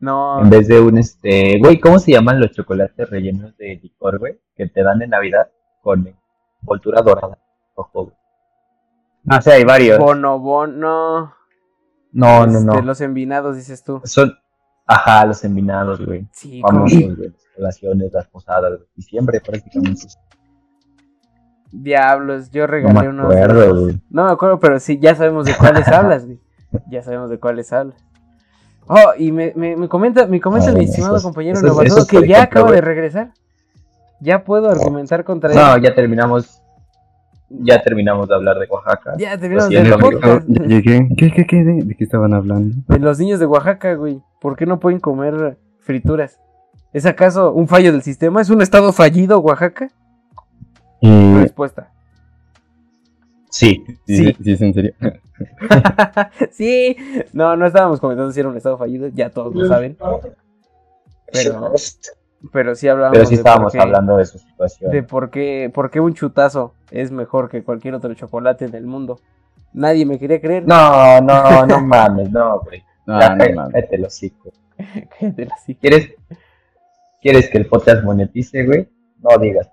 No, En vez de un, este, güey, ¿cómo se llaman los chocolates rellenos de licor, güey? Que te dan en Navidad con envoltura dorada. Ojo, güey. No sé, hay varios. bonobón, no. No, no, Este, no. Los envinados, dices tú. Son, ajá, los envinados, güey. Sí, güey. Las relaciones, las posadas. Diciembre prácticamente. diablos, yo No regalé me unos. de acuerdo, esos. güey. No me acuerdo, pero sí, ya sabemos de cuáles hablas, güey. Ya sabemos de cuáles hablas. Oh, y me, me, me comenta, me comenta Ah, mi bueno, estimado esos- compañero esos- Novato esos, que ya ejemplo, acaba de güey. regresar. Ya puedo argumentar contra él. No, ya terminamos. Ya terminamos de hablar de Oaxaca. Ya terminamos podcast. Ya llegué. ¿Qué, qué, qué? ¿De, de qué estaban hablando? De los niños de Oaxaca, güey. ¿Por qué no pueden comer frituras? ¿Es acaso un fallo del sistema? ¿Es un estado fallido, Oaxaca? Y... Respuesta. Sí. Sí, Sí. sí, es en serio. sí. No, no estábamos comentando si era un estado fallido. Ya todos lo saben. Pero, pero sí hablábamos Pero sí de por estábamos qué- hablando de su situación. de por qué, por qué un chutazo es mejor que cualquier otro chocolate del mundo. Nadie me quería creer. No, no, no mames, no, güey. No, Ya, no mames. cállate el hocico. Cállate la sí. ¿Quieres, ¿Quieres que el podcast monetice, güey? No digas.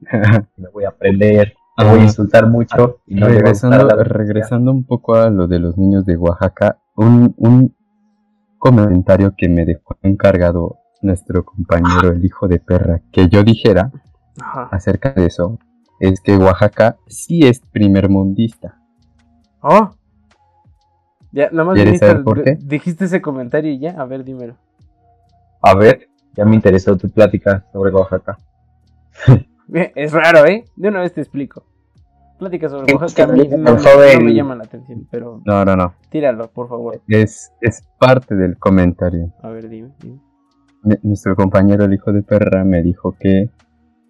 Me voy a aprender, te voy a Ah. insultar mucho y no a regresando, un poco a lo de los niños de Oaxaca, un, un comentario que me dejó encargado nuestro compañero, el hijo de perra, que yo dijera Ajá. acerca de eso, es que Oaxaca sí es primer mundista. Oh. Ya, nada más ¿Quieres dijiste, saber por qué? dijiste ese comentario y ya. A ver, dímelo. A ver, ya me interesó tu plática sobre Oaxaca. Es raro, ¿eh? De una vez te explico. Plática sobre Oaxaca a mí no, me- no joven- me llama la atención, pero No, no, no. tíralo, por favor. Es, es parte del comentario. A ver, dime. dime. Nuestro compañero, el hijo de perra, me dijo que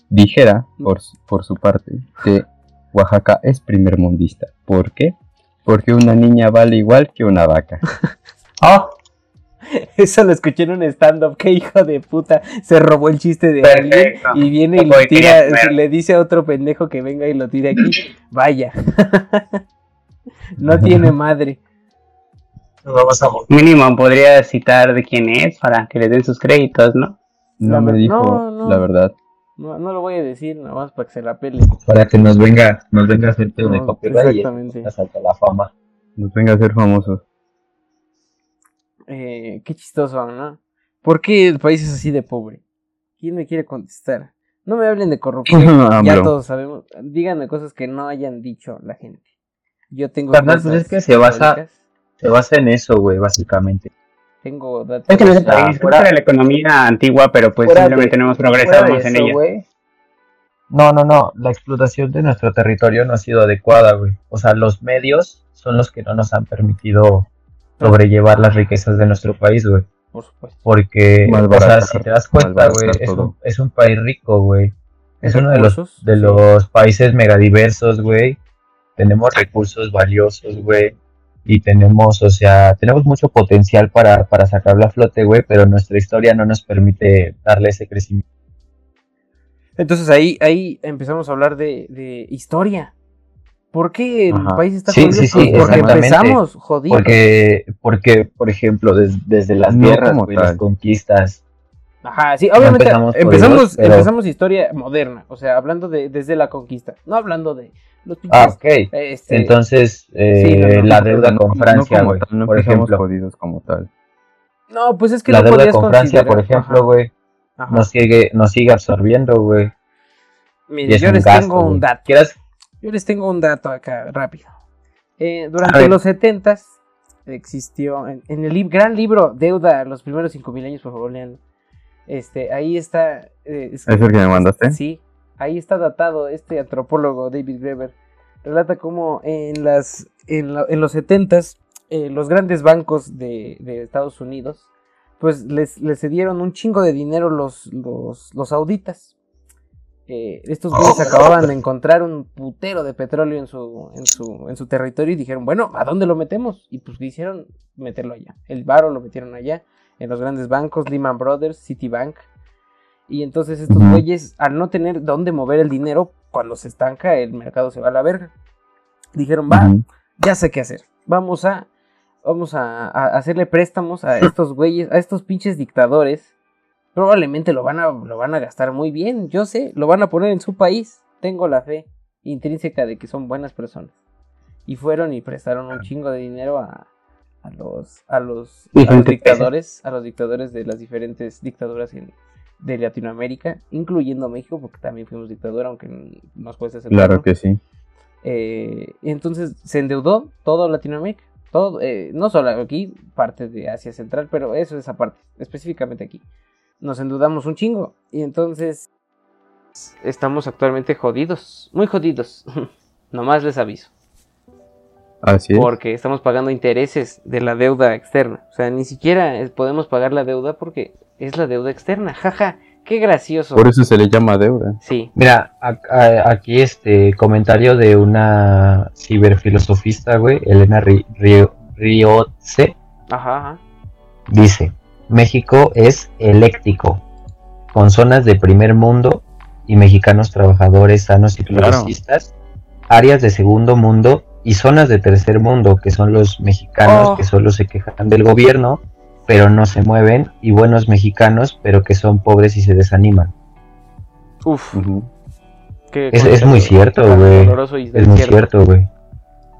dijera, por, su- por su parte, que Oaxaca es primer mundista. ¿Por qué? Porque una niña vale igual que una vaca. Oh, Eso lo escuché en un stand-up. Qué hijo de puta. Se robó el chiste de alguien Perfecto. y viene y Lo tira. Le dice a otro pendejo que venga y lo tire aquí. Vaya. no tiene madre. mínimo podría citar de quién es para que le den sus créditos, ¿no? No me dijo no, no. la verdad. No, no lo voy a decir, nada más para que se la pele. Para que nos venga, nos venga a hacerte No, de copyright y exactamente. nos salta la fama. Nos venga a ser famosos. Eh, qué chistoso, ¿no? ¿Por qué el país es así de pobre? ¿Quién me quiere contestar? No me hablen de corrupción. ya todos sabemos. Díganme cosas que no hayan dicho la gente. Yo tengo. Carnal, pues es que se basa- Se basa en eso, güey, básicamente. Tengo datos. Es que no es país, fuera- de la economía antigua, pero pues de- simplemente no hemos progresado más en ella. No, no, no. La explotación de nuestro territorio no ha sido adecuada, güey. O sea, los medios son los que no nos han permitido sobrellevar las riquezas de nuestro país, güey. Por supuesto. Porque, o sea, si te das cuenta, güey, es es un país rico, güey. Es uno de los, de sí. los países megadiversos, güey. Tenemos recursos valiosos, güey. Y tenemos, o sea, tenemos mucho potencial para, para sacarlo a flote, güey, pero nuestra historia no nos permite darle ese crecimiento. Entonces ahí, ahí empezamos a hablar de, de historia. ¿Por qué el Ajá. país está Sí, jodido? sí, sí, Pues porque empezamos jodidos. Porque, porque por ejemplo, des- desde las No guerras, güey, las conquistas, Ajá, sí, obviamente empezamos empezamos, jodidos, pero- empezamos historia moderna, o sea, hablando de desde la conquista, no hablando de los Ah, pinches, ok. este, Entonces, eh, no, la deuda con Francia, güey, por ejemplo. jodidos como tal. no, pues es que La no deuda con Francia, por ejemplo, güey, nos sigue, nos sigue absorbiendo, güey. Es yo les gasto, tengo un dato, ¿Quieras? Yo les tengo un dato acá rápido. Eh, durante los setentas existió en, en el gran libro Deuda, los primeros cinco mil años, por favor, leanlo. Este, ahí está. eh, es- ¿Es el que me mandaste? Sí, ahí está datado este antropólogo David Graeber. Relata cómo en las en, la- en los setentas los grandes bancos de, de Estados Unidos pues les, les cedieron un chingo de dinero los, los, los sauditas. Eh, estos güeyes acababan de encontrar un putero de petróleo en su, en su, en su territorio y dijeron, bueno, ¿a dónde lo metemos? Y pues quisieron meterlo allá. El varo lo metieron allá, en los grandes bancos, Lehman Brothers, Citibank. Y entonces estos güeyes, al no tener dónde mover el dinero, cuando se estanca, el mercado se va a la verga. Dijeron, va, ya sé qué hacer. Vamos a, vamos a, a hacerle préstamos a estos güeyes, a estos pinches dictadores. Probablemente lo van a, lo van a gastar muy bien, yo sé, lo van a poner en su país. Tengo la fe intrínseca de que son buenas personas. Y fueron y prestaron un chingo de dinero a, a los, a los, a los Diferentes dictadores, a los dictadores de las diferentes dictaduras en- de Latinoamérica, incluyendo México, porque también fuimos dictadura, aunque nos cuesta aceptarlo. Claro que sí. Eh, entonces se endeudó todo Latinoamérica. Todo, eh, no solo aquí, parte de Asia Central, pero eso es aparte, específicamente aquí. Nos endeudamos un chingo. Y entonces estamos actualmente jodidos, muy jodidos. Nomás les aviso. Así es. Porque estamos pagando intereses de la deuda externa. O sea, ni siquiera podemos pagar la deuda porque es la deuda externa. Jaja, qué gracioso. Por eso se le llama deuda. Sí. Mira, a- a- aquí este comentario de una ciberfilosofista, güey, Elena Ri- Rio- Riotze, Ajá, ajá. dice, México es eléctrico, con zonas de primer mundo y mexicanos trabajadores sanos y Claro. progresistas, áreas de segundo mundo y zonas de tercer mundo, que son los mexicanos Oh. que solo se quejan del gobierno, pero no se mueven, y buenos mexicanos, pero que son pobres y se desaniman. Uf. Es, es muy cierto, güey. Es muy cierto, güey.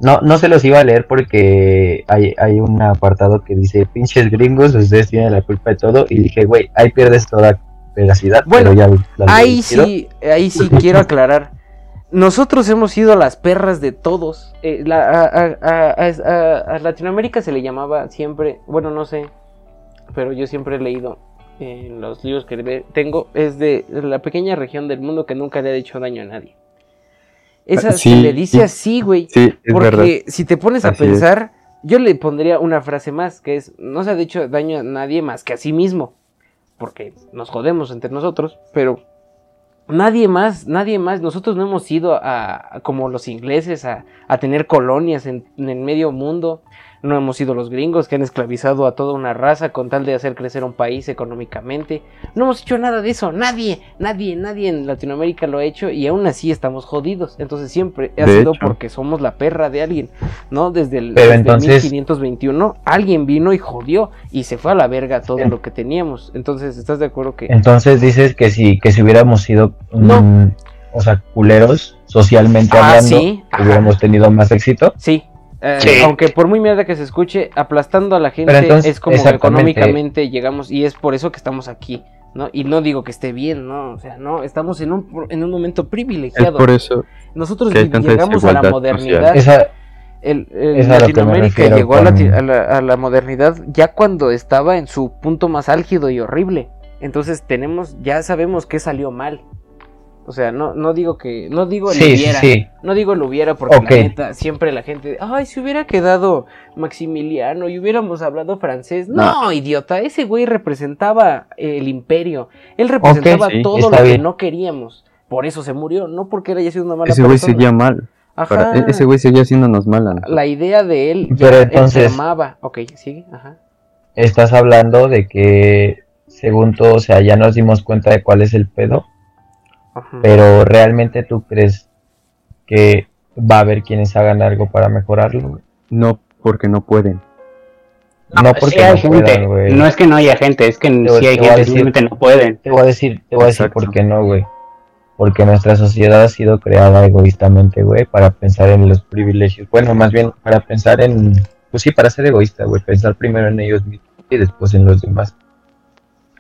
No, no se los iba a leer porque hay, hay un apartado que dice, pinches gringos, ustedes tienen la culpa de todo. Y dije, güey, ahí pierdes toda veracidad. Bueno, pero ya la Ahí sí, ahí sí quiero aclarar. Nosotros hemos sido las perras de todos. Eh, la- a, a- a- a- a Latinoamérica se le llamaba siempre, bueno, no sé, pero yo siempre he leído en los libros que tengo, es de la pequeña región del mundo que nunca le ha hecho daño a nadie. Esa Ah, se sí, le dice sí. así, güey. Sí, es Porque verdad. si te pones a Así es. pensar, yo le pondría una frase más, que es, no se ha hecho daño a nadie más que a sí mismo. Porque nos jodemos entre nosotros, pero nadie más, nadie más, nosotros no hemos ido a, a- como los ingleses, a, a tener colonias en, en el medio mundo. No hemos sido los gringos que han esclavizado a toda una raza con tal de hacer crecer un país económicamente. No hemos hecho nada de eso. Nadie, nadie, nadie en Latinoamérica lo ha hecho y aún así estamos jodidos. Entonces siempre ha De sido hecho. porque somos la perra de alguien, ¿no? Desde el desde entonces- 1521 alguien vino y jodió y se fue a la verga todo lo que teníamos. Entonces, ¿estás de acuerdo que Entonces dices que si, que si hubiéramos sido, No. mm, o sea, culeros, socialmente Ah, hablando, sí, hubiéramos tenido más éxito? Sí. Eh, Sí. Aunque por muy mierda que se escuche, aplastando a la gente entonces, es como económicamente llegamos y es por eso que estamos aquí, ¿no? Y no digo que esté bien, ¿no? O sea, no, estamos en un, en un momento Es privilegiado. por eso Nosotros llegamos a la modernidad. Esa, El, el Latinoamérica llegó con- a, la, a la modernidad ya cuando estaba en su punto más álgido y horrible. Entonces tenemos, ya sabemos que salió mal. O sea, no, no digo que, no digo el sí, sí, hubiera, sí. no digo el hubiera porque la neta, siempre la gente, ay, si hubiera quedado Maximiliano y hubiéramos hablado francés. No, idiota, ese güey representaba el imperio. Él representaba sí, todo lo que no queríamos. Por eso se murió, no porque él haya sido una mala ese güey persona. seguía mal. Ajá. Para- e- ese güey seguía haciéndonos mal. nosotros. La idea de él Pero entonces- enfermaba. Ok, sigue, ajá. Estás hablando de que, según todo, o sea, ya nos dimos cuenta de cuál es el pedo, ajá. pero realmente tú crees que va a haber quienes hagan algo para mejorarlo? No, porque no pueden. No porque hay no gente. puedan, güey. no es que no haya gente, es que Te- sí hay gente, decir- simplemente no pueden. Te voy a decir, te voy a decir por qué no, güey. Porque nuestra sociedad ha sido creada egoístamente, güey, para pensar en los privilegios. Bueno, más bien para pensar en, pues sí, para ser egoísta, güey, pensar primero en ellos mismos y después en los demás.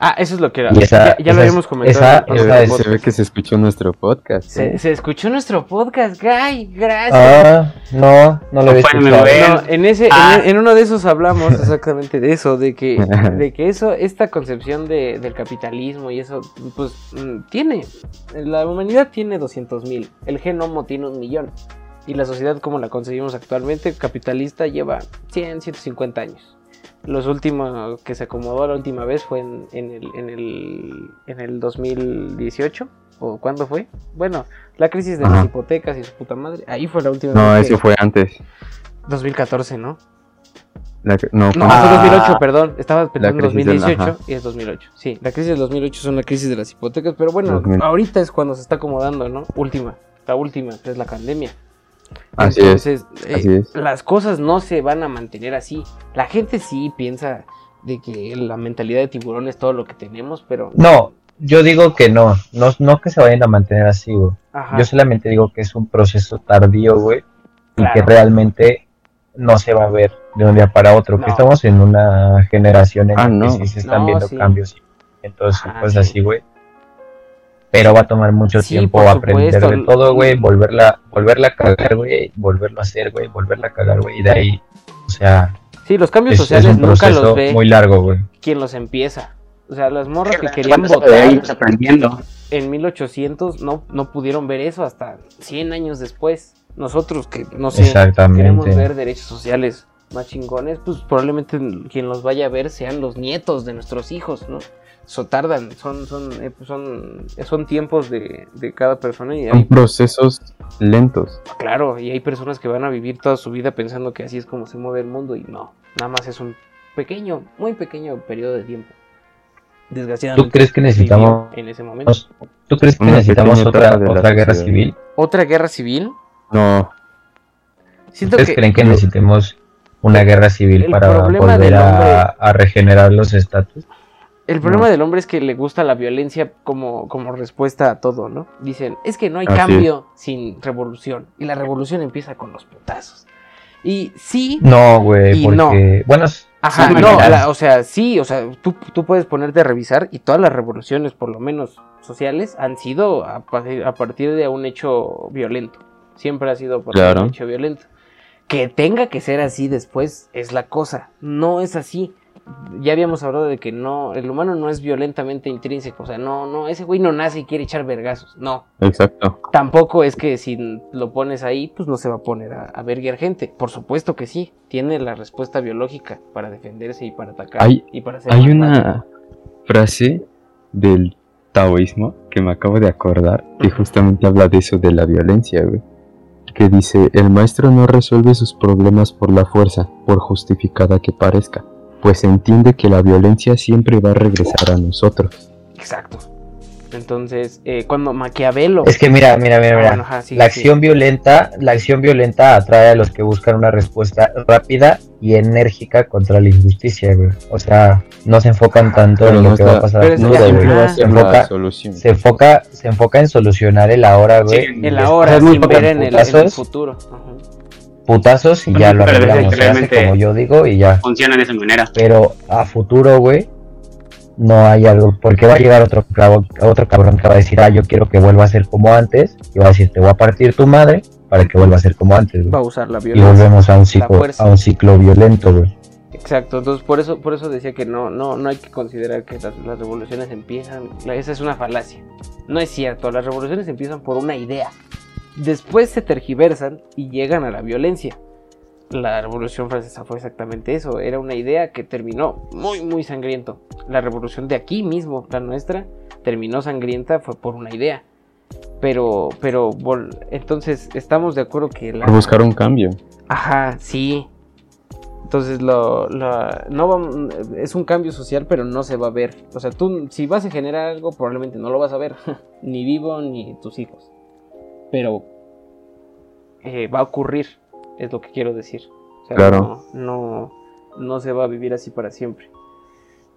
Ah, eso es lo que era. Esa- ya ya esa lo habíamos comentado. esa- esa podcast. se ve que se escuchó nuestro podcast. Se, ¿eh? se escuchó nuestro podcast, Guy, gracias. Ah, no, no lo No había escuchado. No, en ese, Ah. en, en uno de esos hablamos exactamente de eso, de que, de que eso, esta concepción de, del capitalismo y eso, pues mm, tiene, la humanidad tiene 200 mil, el genoma tiene un millón y la sociedad como la concebimos actualmente, capitalista, lleva 100, 150 años. Los últimos que se acomodó la última vez fue en, en el, en, el, en el 2018. ¿O cuándo fue? Bueno, la crisis de las hipotecas y su puta madre. Ahí fue la última No, vez. eso que- fue antes. 2014, ¿no? La no, No, fue- fue Ah. 2008, perdón. Estaba pensando en crisis del- 2018 ajá. y es 2008. Sí, la crisis del 2008 son la crisis de las hipotecas, pero bueno, 2000. ahorita es cuando se está acomodando, ¿no? Última, la última, que es la pandemia. Así es, Entonces, eh, así es. las cosas no se van a mantener así. La gente sí piensa de que la mentalidad de tiburón es todo lo que tenemos, pero... No, yo digo que no, no, no que se vayan a mantener así, güey. Ajá. Yo solamente digo que es un proceso tardío, güey, y que realmente no se va a ver de un día para otro. No. Que estamos en una generación en Ah, la que no. sí se están No, viendo sí. cambios y entonces Ajá, pues sí. así, güey. Pero va a tomar mucho Sí, tiempo aprender supuesto. de todo, güey, volverla, volverla a cagar, güey, volverlo a hacer, güey, volverla a cagar, güey, y de ahí, o sea, Sí, los cambios es, es sociales un nunca los ve muy largo, güey. quien los empieza. O sea, las morras que querían ¿Cuánto se ve ahí votar aprendiendo? en 1800 no, no pudieron ver eso hasta 100 años después. Nosotros que, no sé, queremos ver derechos sociales más chingones, pues probablemente quien los vaya a ver sean los nietos de nuestros hijos, ¿no? So, tardan, son, son, eh, pues, son, son tiempos de, de cada persona y hay, Son procesos lentos. claro, y hay personas que van a vivir toda su vida pensando que así es como se mueve el mundo y no, nada más es un pequeño, muy pequeño periodo de tiempo. Desgraciadamente. ¿Tú crees que necesitamos, en ese momento? tú crees que necesitamos otra, de otra guerra civil? ¿Otra guerra civil? No, Siento ¿Ustedes que creen que necesitemos una guerra civil para volver a, a regenerar los estatus? El problema No. del hombre es que le gusta la violencia como, como respuesta a todo, ¿no? Dicen, es que no hay Así cambio sin revolución. Y la revolución empieza con los putazos. Y sí, No, güey, porque, no. bueno, Ajá, sí, no, la- o sea, sí, o sea, tú, tú puedes ponerte a revisar y todas las revoluciones, por lo menos sociales, han sido a, partir- a partir de un hecho violento. Siempre ha sido de Claro. un hecho violento. Que tenga que ser así después es la cosa. No es así. Ya habíamos hablado de que no, el humano no es violentamente intrínseco, o sea, no, no, ese güey no nace y quiere echar vergazos, no. Exacto. Tampoco es que si lo pones ahí, pues no se va a poner a, a verguiar gente. Por supuesto que sí, tiene la respuesta biológica para defenderse y para atacar Hay- y para hacer Hay maldad. una frase del taoísmo que me acabo de acordar que justamente habla de eso de la violencia, güey. Que dice, el maestro no resuelve sus problemas por la fuerza, por justificada que parezca, pues entiende que la violencia siempre va a regresar a nosotros. Exacto. Entonces, eh, cuando Maquiavelo... Es que mira, mira, mira, Ah, mira. bueno, ajá, sí, la sí. acción violenta, la acción violenta atrae a los que buscan una respuesta rápida y enérgica contra la injusticia, güey. O sea, no se enfocan tanto Pero en lo no que va a pasar pero siempre va a ser se enfoca, solución. se enfoca, se enfoca en solucionar el ahora, güey. Sí, el ahora, sin ver en el, en el futuro. Ajá. Putazos y ya lo arreglamos. Se hace realmente- como yo digo y ya. Funciona de esa manera. Pero a futuro, güey, no hay algo. Porque va a llegar otro, otro cabrón que va a decir, ah, yo quiero que vuelva a ser como antes. Y va a decir, te voy a partir tu madre para que vuelva a ser como antes, Va a usar la Y volvemos a un ciclo, a un ciclo violento, güey. Exacto, entonces por eso, por eso decía que no, no, no hay que considerar que las, las revoluciones empiezan, esa es una falacia. No es cierto, las revoluciones empiezan por una idea. Después se tergiversan y llegan a la violencia. La revolución francesa fue exactamente eso, era una idea que terminó muy, muy sangriento. La revolución de aquí mismo, la nuestra, terminó sangrienta, fue por una idea. Pero, pero, entonces estamos de acuerdo que la... Por buscar un cambio. Ajá, sí. Entonces lo, lo- no va- es un cambio social, pero no se va a ver. O sea, tú si vas a generar algo, probablemente no lo vas a ver, ni vivo ni tus hijos. Pero eh, va a ocurrir, es lo que quiero decir. O sea, Claro. no, no, no se va a vivir así para siempre.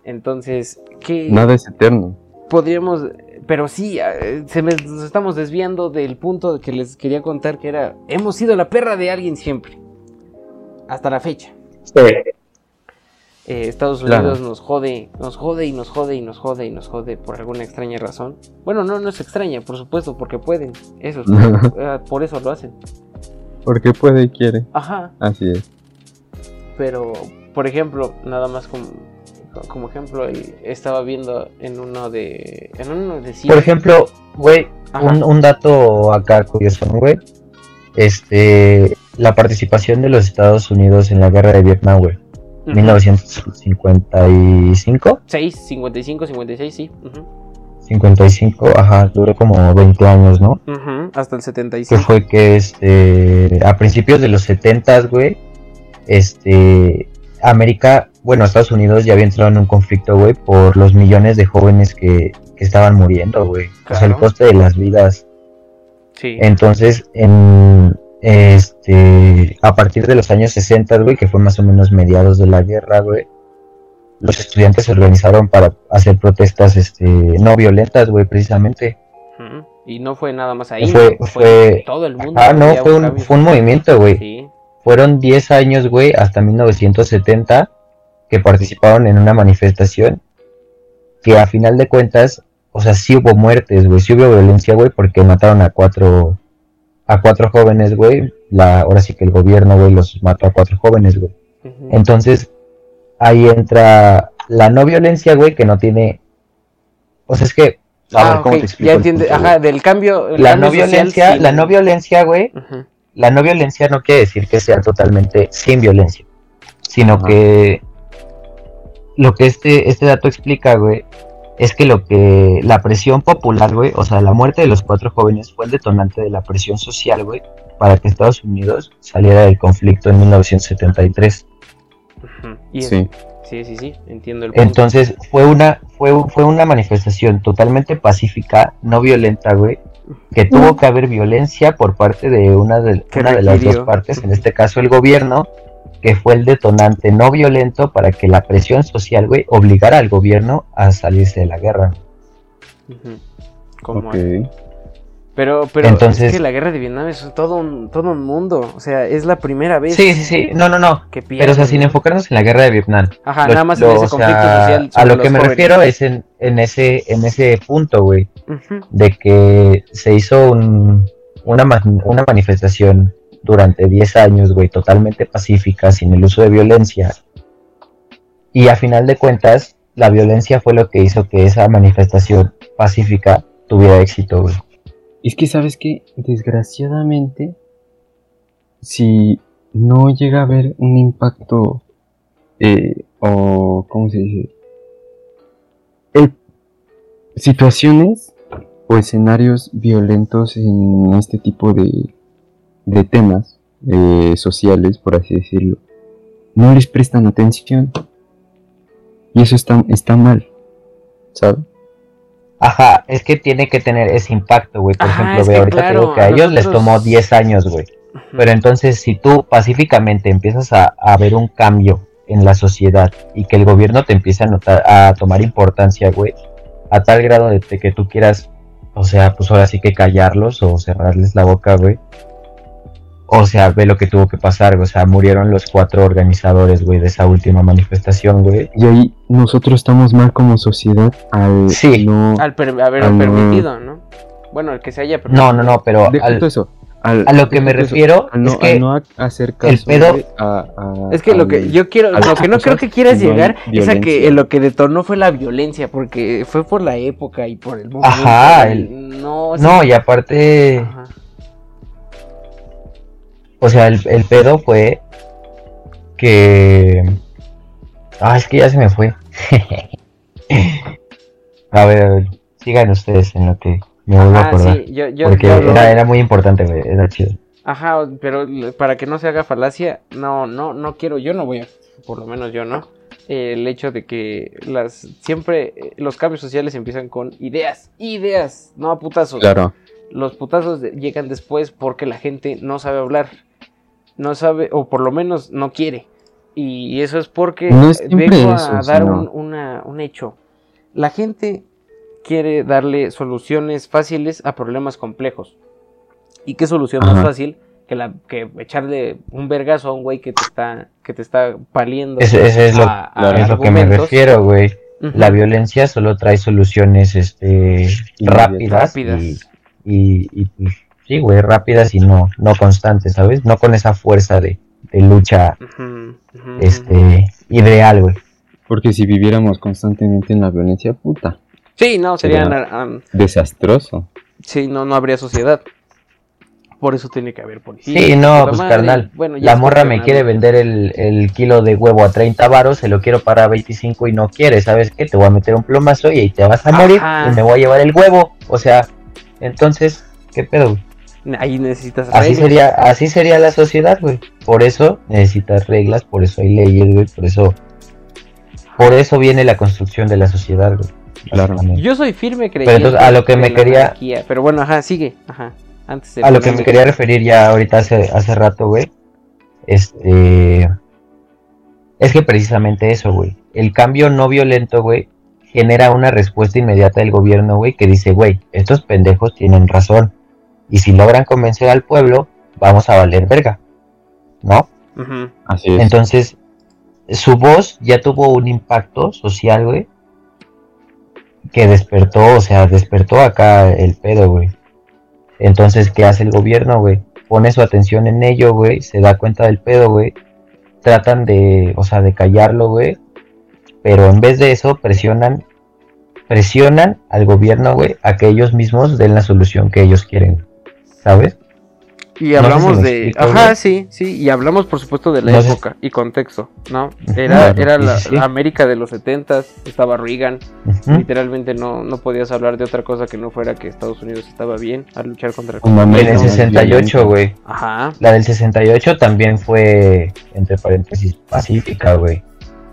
Entonces, ¿qué Nada es eterno. podríamos, pero sí, eh, se me- nos estamos desviando del punto que les quería contar que era, hemos sido la perra de alguien siempre, hasta la fecha. Eh, Estados Claro. Unidos nos jode, nos jode y nos jode y nos jode y nos jode por alguna extraña razón. Bueno, no, no es extraña, por supuesto, porque pueden, eso es, eh, por eso lo hacen. Porque puede y quiere. Ajá, Así es. pero por ejemplo, nada más como, como ejemplo, el- estaba viendo en uno de, en uno de cine. Por ejemplo, güey, un, un dato acá curioso, ¿no, güey. Este, la participación de los Estados Unidos en la guerra de Vietnam, güey. Ujú. 1955, 6, 55, 56, sí. ujú. 55, ajá, duró como 20 años, ¿no? Ujú, Hasta el que 75. fue que este a principios de los 70 güey, este América, bueno, Estados Unidos ya había entrado en un conflicto, güey, por los millones de jóvenes que, que estaban muriendo, güey. O sea, el Claro. coste de las vidas. Sí. Entonces, en este a partir de los años 60, güey, que fue más o menos mediados de la guerra, güey, los estudiantes se organizaron para hacer protestas este no violentas, güey, precisamente. Y no fue nada más ahí. Fue- todo el mundo. Ah, no, fue un, fue un movimiento, güey. Sí. Fueron 10 años, güey, hasta 1970 que participaron en una manifestación que a final de cuentas, o sea, sí hubo muertes, güey, sí hubo violencia, güey, porque mataron a cuatro a cuatro jóvenes, güey. La ahora sí que el gobierno, güey, los mató a cuatro jóvenes, güey. Entonces, ahí entra la no violencia, güey, que no tiene o sea, es que a Ah, ver, ¿cómo te explico Ya punto, Ajá, del cambio. La cambio no violencia, sin- la no violencia, güey, la no violencia no quiere decir que sea totalmente sin violencia, sino que lo que este, este dato explica, güey, es que lo que la presión popular, güey, o sea, la muerte de los cuatro jóvenes fue el detonante de la presión social, güey, para que Estados Unidos saliera del conflicto en 1973. Ujú. Y Sí. sí, sí, sí, entiendo el punto. Entonces fue una fue, fue una manifestación totalmente pacífica, no violenta, güey, que tuvo que haber violencia por parte de una de, una de las dos partes, en este caso el gobierno, que fue el detonante no violento para que la presión social, güey, obligara al gobierno a salirse de la guerra. Ok. Pero, pero Entonces- es que la guerra de Vietnam es todo un, todo un mundo. O sea, es la primera vez Sí, sí, sí, no, no, no. que Pero, o sea, sin ¿no? enfocarnos en la guerra de Vietnam. Ajá, Lo- nada más lo- en ese conflicto sea, social. A lo que me jóvenes. refiero es en, en, ese, en ese punto, güey. De que se hizo un- una, una manifestación durante 10 años, güey, totalmente pacífica, sin el uso de violencia. Y a final de cuentas, la violencia fue lo que hizo que esa manifestación pacífica tuviera éxito, güey. Es que, ¿sabes que Desgraciadamente, si no llega a haber un impacto, eh, o, ¿cómo se dice? Situaciones o escenarios violentos en este tipo de, de temas eh, sociales, por así decirlo, no les prestan atención. Y eso está, está mal, ¿sabes? Ajá, es que tiene que tener ese impacto, güey. Por Ajá, ejemplo, que ahorita claro, digo que a a ellos les tomó 10 años, güey. Pero entonces, si tú pacíficamente empiezas a, a ver un cambio en la sociedad y que el gobierno te empieza a, notar, a tomar importancia, güey, a tal grado de que tú quieras, o sea, pues ahora sí que callarlos o cerrarles la boca, güey. O sea, ve lo que tuvo que pasar, güey. O sea, murieron los cuatro organizadores, güey, de esa última manifestación, güey. Y ahí nosotros estamos mal como sociedad al Sí. no... Al per- haber no. permitido, ¿no? Bueno, el que se haya permitido. No, no, no, pero al- todo eso. Al- a lo que me eso. refiero no, es que al no ha- hacer caso el pedo- güey, a, a- Es que lo que yo quiero, a lo que no creo que quieras llegar es a que lo que detonó fue la violencia, porque fue por la época y por el momento. Ajá, el- no. No, y aparte, Ajá. O sea, el, el pedo fue que... Ah, es que ya se me fue. a ver, a ver, sigan ustedes en lo que me vuelvo a acordar. sí, yo, yo, porque yo era, era muy importante, güey, era chido. Ajá, pero para que no se haga falacia, no, no, no quiero, yo no voy a, por lo menos yo no, eh, el hecho de que las siempre eh, los cambios sociales empiezan con ideas, ideas, no a putazos. Claro. Los putazos de- llegan después porque la gente no sabe hablar, no sabe, o por lo menos no quiere. Y eso es porque No es vengo a eso, dar sino- un, una- un hecho. La gente quiere darle soluciones fáciles a problemas complejos. ¿Y qué solución más fácil que, la, que echarle un vergazo a un güey que te está, que te está paliendo? Ese, ese es lo, a- es lo que me refiero, güey. La violencia solo trae soluciones este, rápidas, Rápidas. y, y, y, sí, güey, rápidas y no, no constantes, ¿sabes? No con esa fuerza de, de lucha este, ideal, güey. Porque si viviéramos constantemente en la violencia, puta, Sí, no, sería... Sería- ah, desastroso. sí, no, no habría sociedad. Por eso tiene que haber policía. Sí, no, pues madre. carnal. Bueno, ya La morra me quiere vender el, el kilo de huevo a 30 varos, se lo quiero para a 25 y no quiere, ¿sabes qué? Te voy a meter un plomazo y ahí te vas a morir Ajá. y me voy a llevar el huevo. O sea, entonces, ¿qué pedo? Ahí necesitas Así reglas. sería, así sería la sociedad, güey. Por eso necesitas reglas, por eso hay leyes, güey, por eso por eso viene la construcción de la sociedad, güey. Claro. Yo soy firme creyente entonces, a lo que me la quería- anarquía, Pero bueno, ajá, sigue. Ajá. Antes de A lo que me quería referir ya ahorita hace, hace rato, güey. Este. Es que precisamente eso, güey. El cambio no violento, güey, genera una respuesta inmediata del gobierno, güey, que dice, güey, estos pendejos tienen razón. Y si logran convencer al pueblo, vamos a valer verga. ¿No? Así es. Entonces, su voz ya tuvo un impacto social, güey. Que despertó, o sea, despertó acá el pedo, güey. Entonces, ¿qué hace el gobierno, güey? Pone su atención en ello, güey. Se da cuenta del pedo, güey. Tratan de, o sea, de callarlo, güey. Pero en vez de eso, presionan, presionan al gobierno, güey, a que ellos mismos den la solución que ellos quieren. ¿Sabes? Y No sé hablamos si de. explico, Ajá, sí, sí. Y hablamos, por supuesto, de la No sé- época y contexto, ¿no? Era, Claro, era la, sí, sí. la América de los 70 estaba Reagan. Literalmente no, no podías hablar de otra cosa que no fuera que Estados Unidos estaba bien a luchar contra el Una En el más 68, violenta. güey. Ajá. La del 68 también fue, entre paréntesis, pacífica, güey.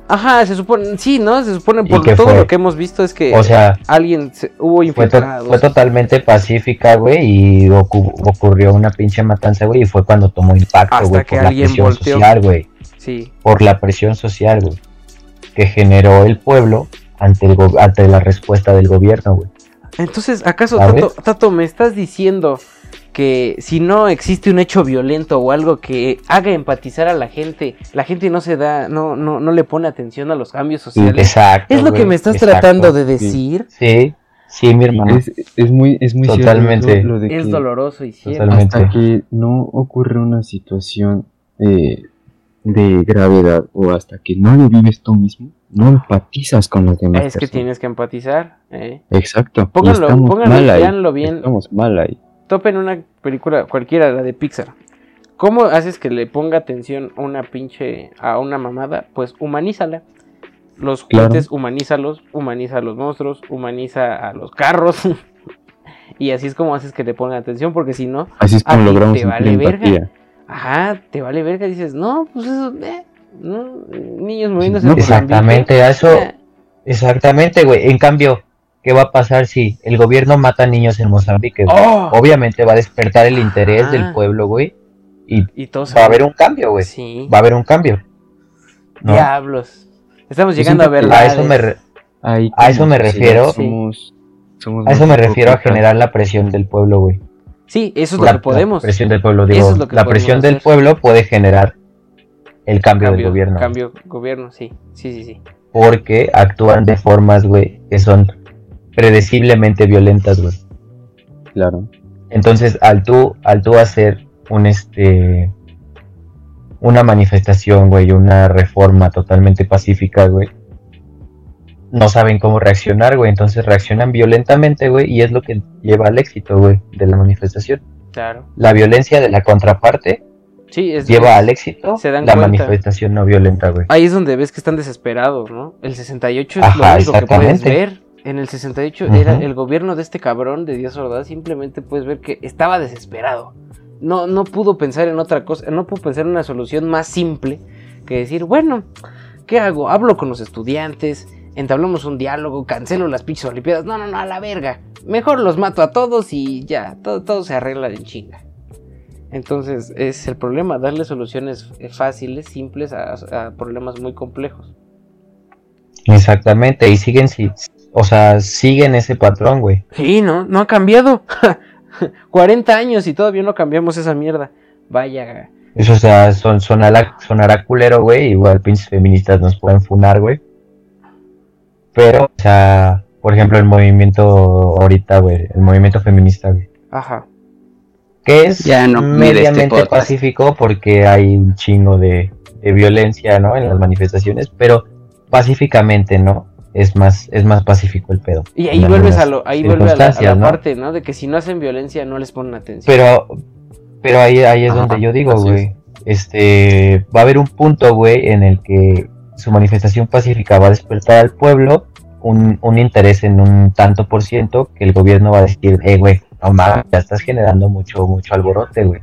Ajá, se supone. Sí, ¿no? Se supone ¿Y por qué todo fue? lo que hemos visto es que O sea, alguien se- hubo fue, to- infiltrados. fue totalmente pacífica, güey, y ocu- ocurrió una pinche matanza, güey, y fue cuando tomó impacto, Hasta güey, que por la presión volteó. social, güey. Sí. Por la presión social, güey, que generó el pueblo ante, el ante la respuesta del gobierno, güey. Entonces, ¿acaso. Tato, Tato, me estás diciendo que si no existe un hecho violento o algo que haga empatizar a la gente, la gente no se da, no, no, no le pone atención a los cambios sociales? Exacto. ¿Es lo que me estás exacto. tratando de decir? Sí, sí, mi hermano. Es, es muy, es muy Totalmente. eso, lo de Es doloroso y cierto. Totalmente. hasta que no ocurre una situación eh, de gravedad o hasta que no lo vives tú mismo, no empatizas con los demás. Es que tienes que empatizar. ¿eh? Exacto. Pónganlo- pónganlo, mal ahí, bien. Estamos mal ahí. Topen una película cualquiera, la de Pixar. ¿Cómo haces que le ponga atención a una pinche, a una mamada? Pues humanízala. Los Claro. juguetes, humanízalos, humaniza a los monstruos, humaniza a los carros. y así es como haces que le pongan atención, porque si no, Así es como logramos te vale verga. ajá, te vale verga. Dices, no, pues eso, eh, no, niños moviéndose No, Exactamente, a eso, eh, exactamente, güey. En cambio, ¿qué va a pasar si el gobierno mata niños en Mozambique? güey? ¡Oh! Obviamente va a despertar el interés del pueblo, güey, y Y todos va a haber un cambio, güey. Sí, Va a haber un cambio. ¿no? diablos. Estamos llegando a verdades. A eso me, re- Ahí A eso me refiero. Somos, somos a eso me refiero a generar la presión del pueblo, güey. Sí, eso es lo que podemos. la presión del pueblo, digo, Eso es lo que la presión del pueblo puede generar el cambio, del gobierno. Cambio gobierno, sí. Sí, sí, sí. Porque actúan de formas, güey, que son predeciblemente violentas, güey. Claro. Entonces, al tú, al tú hacer un este una manifestación, güey, una reforma totalmente pacífica, güey, no saben cómo reaccionar, güey, entonces reaccionan violentamente, güey, y es lo que lleva al éxito, güey, de la manifestación. Claro. La violencia de la contraparte Sí, es lleva al éxito se dan la cuenta. manifestación no violenta, güey. Ahí es donde ves que están desesperados, ¿no? El 68 es Ajá, lo único que puedes exactamente. ver. En el 68 Ujú. era el gobierno de este cabrón de Díaz Ordaz, simplemente puedes ver que estaba desesperado. No, no pudo pensar en otra cosa, no pudo pensar en una solución más simple que decir, bueno, ¿qué hago? Hablo con los estudiantes, entablamos un diálogo, cancelo las pinches olimpiadas. No, no, no, a la verga. Mejor los mato a todos y ya, todo, todo se arregla de chinga. Entonces es el problema, darle soluciones eh, fáciles, simples a, a problemas muy complejos. Exactamente, y siguen, si- o sea, siguen ese patrón, güey. Sí, no, no ha cambiado. 40 años y todavía no cambiamos esa mierda. Vaya. Eso, o sea, son, sonará, sonará culero, güey. Igual pinches feministas nos pueden funar, güey. Pero, o sea, por ejemplo, el movimiento ahorita, güey, el movimiento feminista, güey. Ajá. Que es Ya no este mediamente podcast. pacífico porque hay un chingo de, de violencia, ¿no? En las manifestaciones, pero pacíficamente, ¿no? Es más, es más pacífico el pedo. Y ahí vuelves a lo, ahí vuelve a la, a la circunstancias, ¿no? parte, ¿no? De que si no hacen violencia no les ponen atención. Pero, pero ahí, ahí es Ajá, donde yo digo, güey. Este, va a haber un punto, güey, en el que su manifestación pacífica va a despertar al pueblo un, un interés en un tanto por ciento que el gobierno va a decir, eh, güey, no mames, ya estás generando mucho, mucho alborote, güey.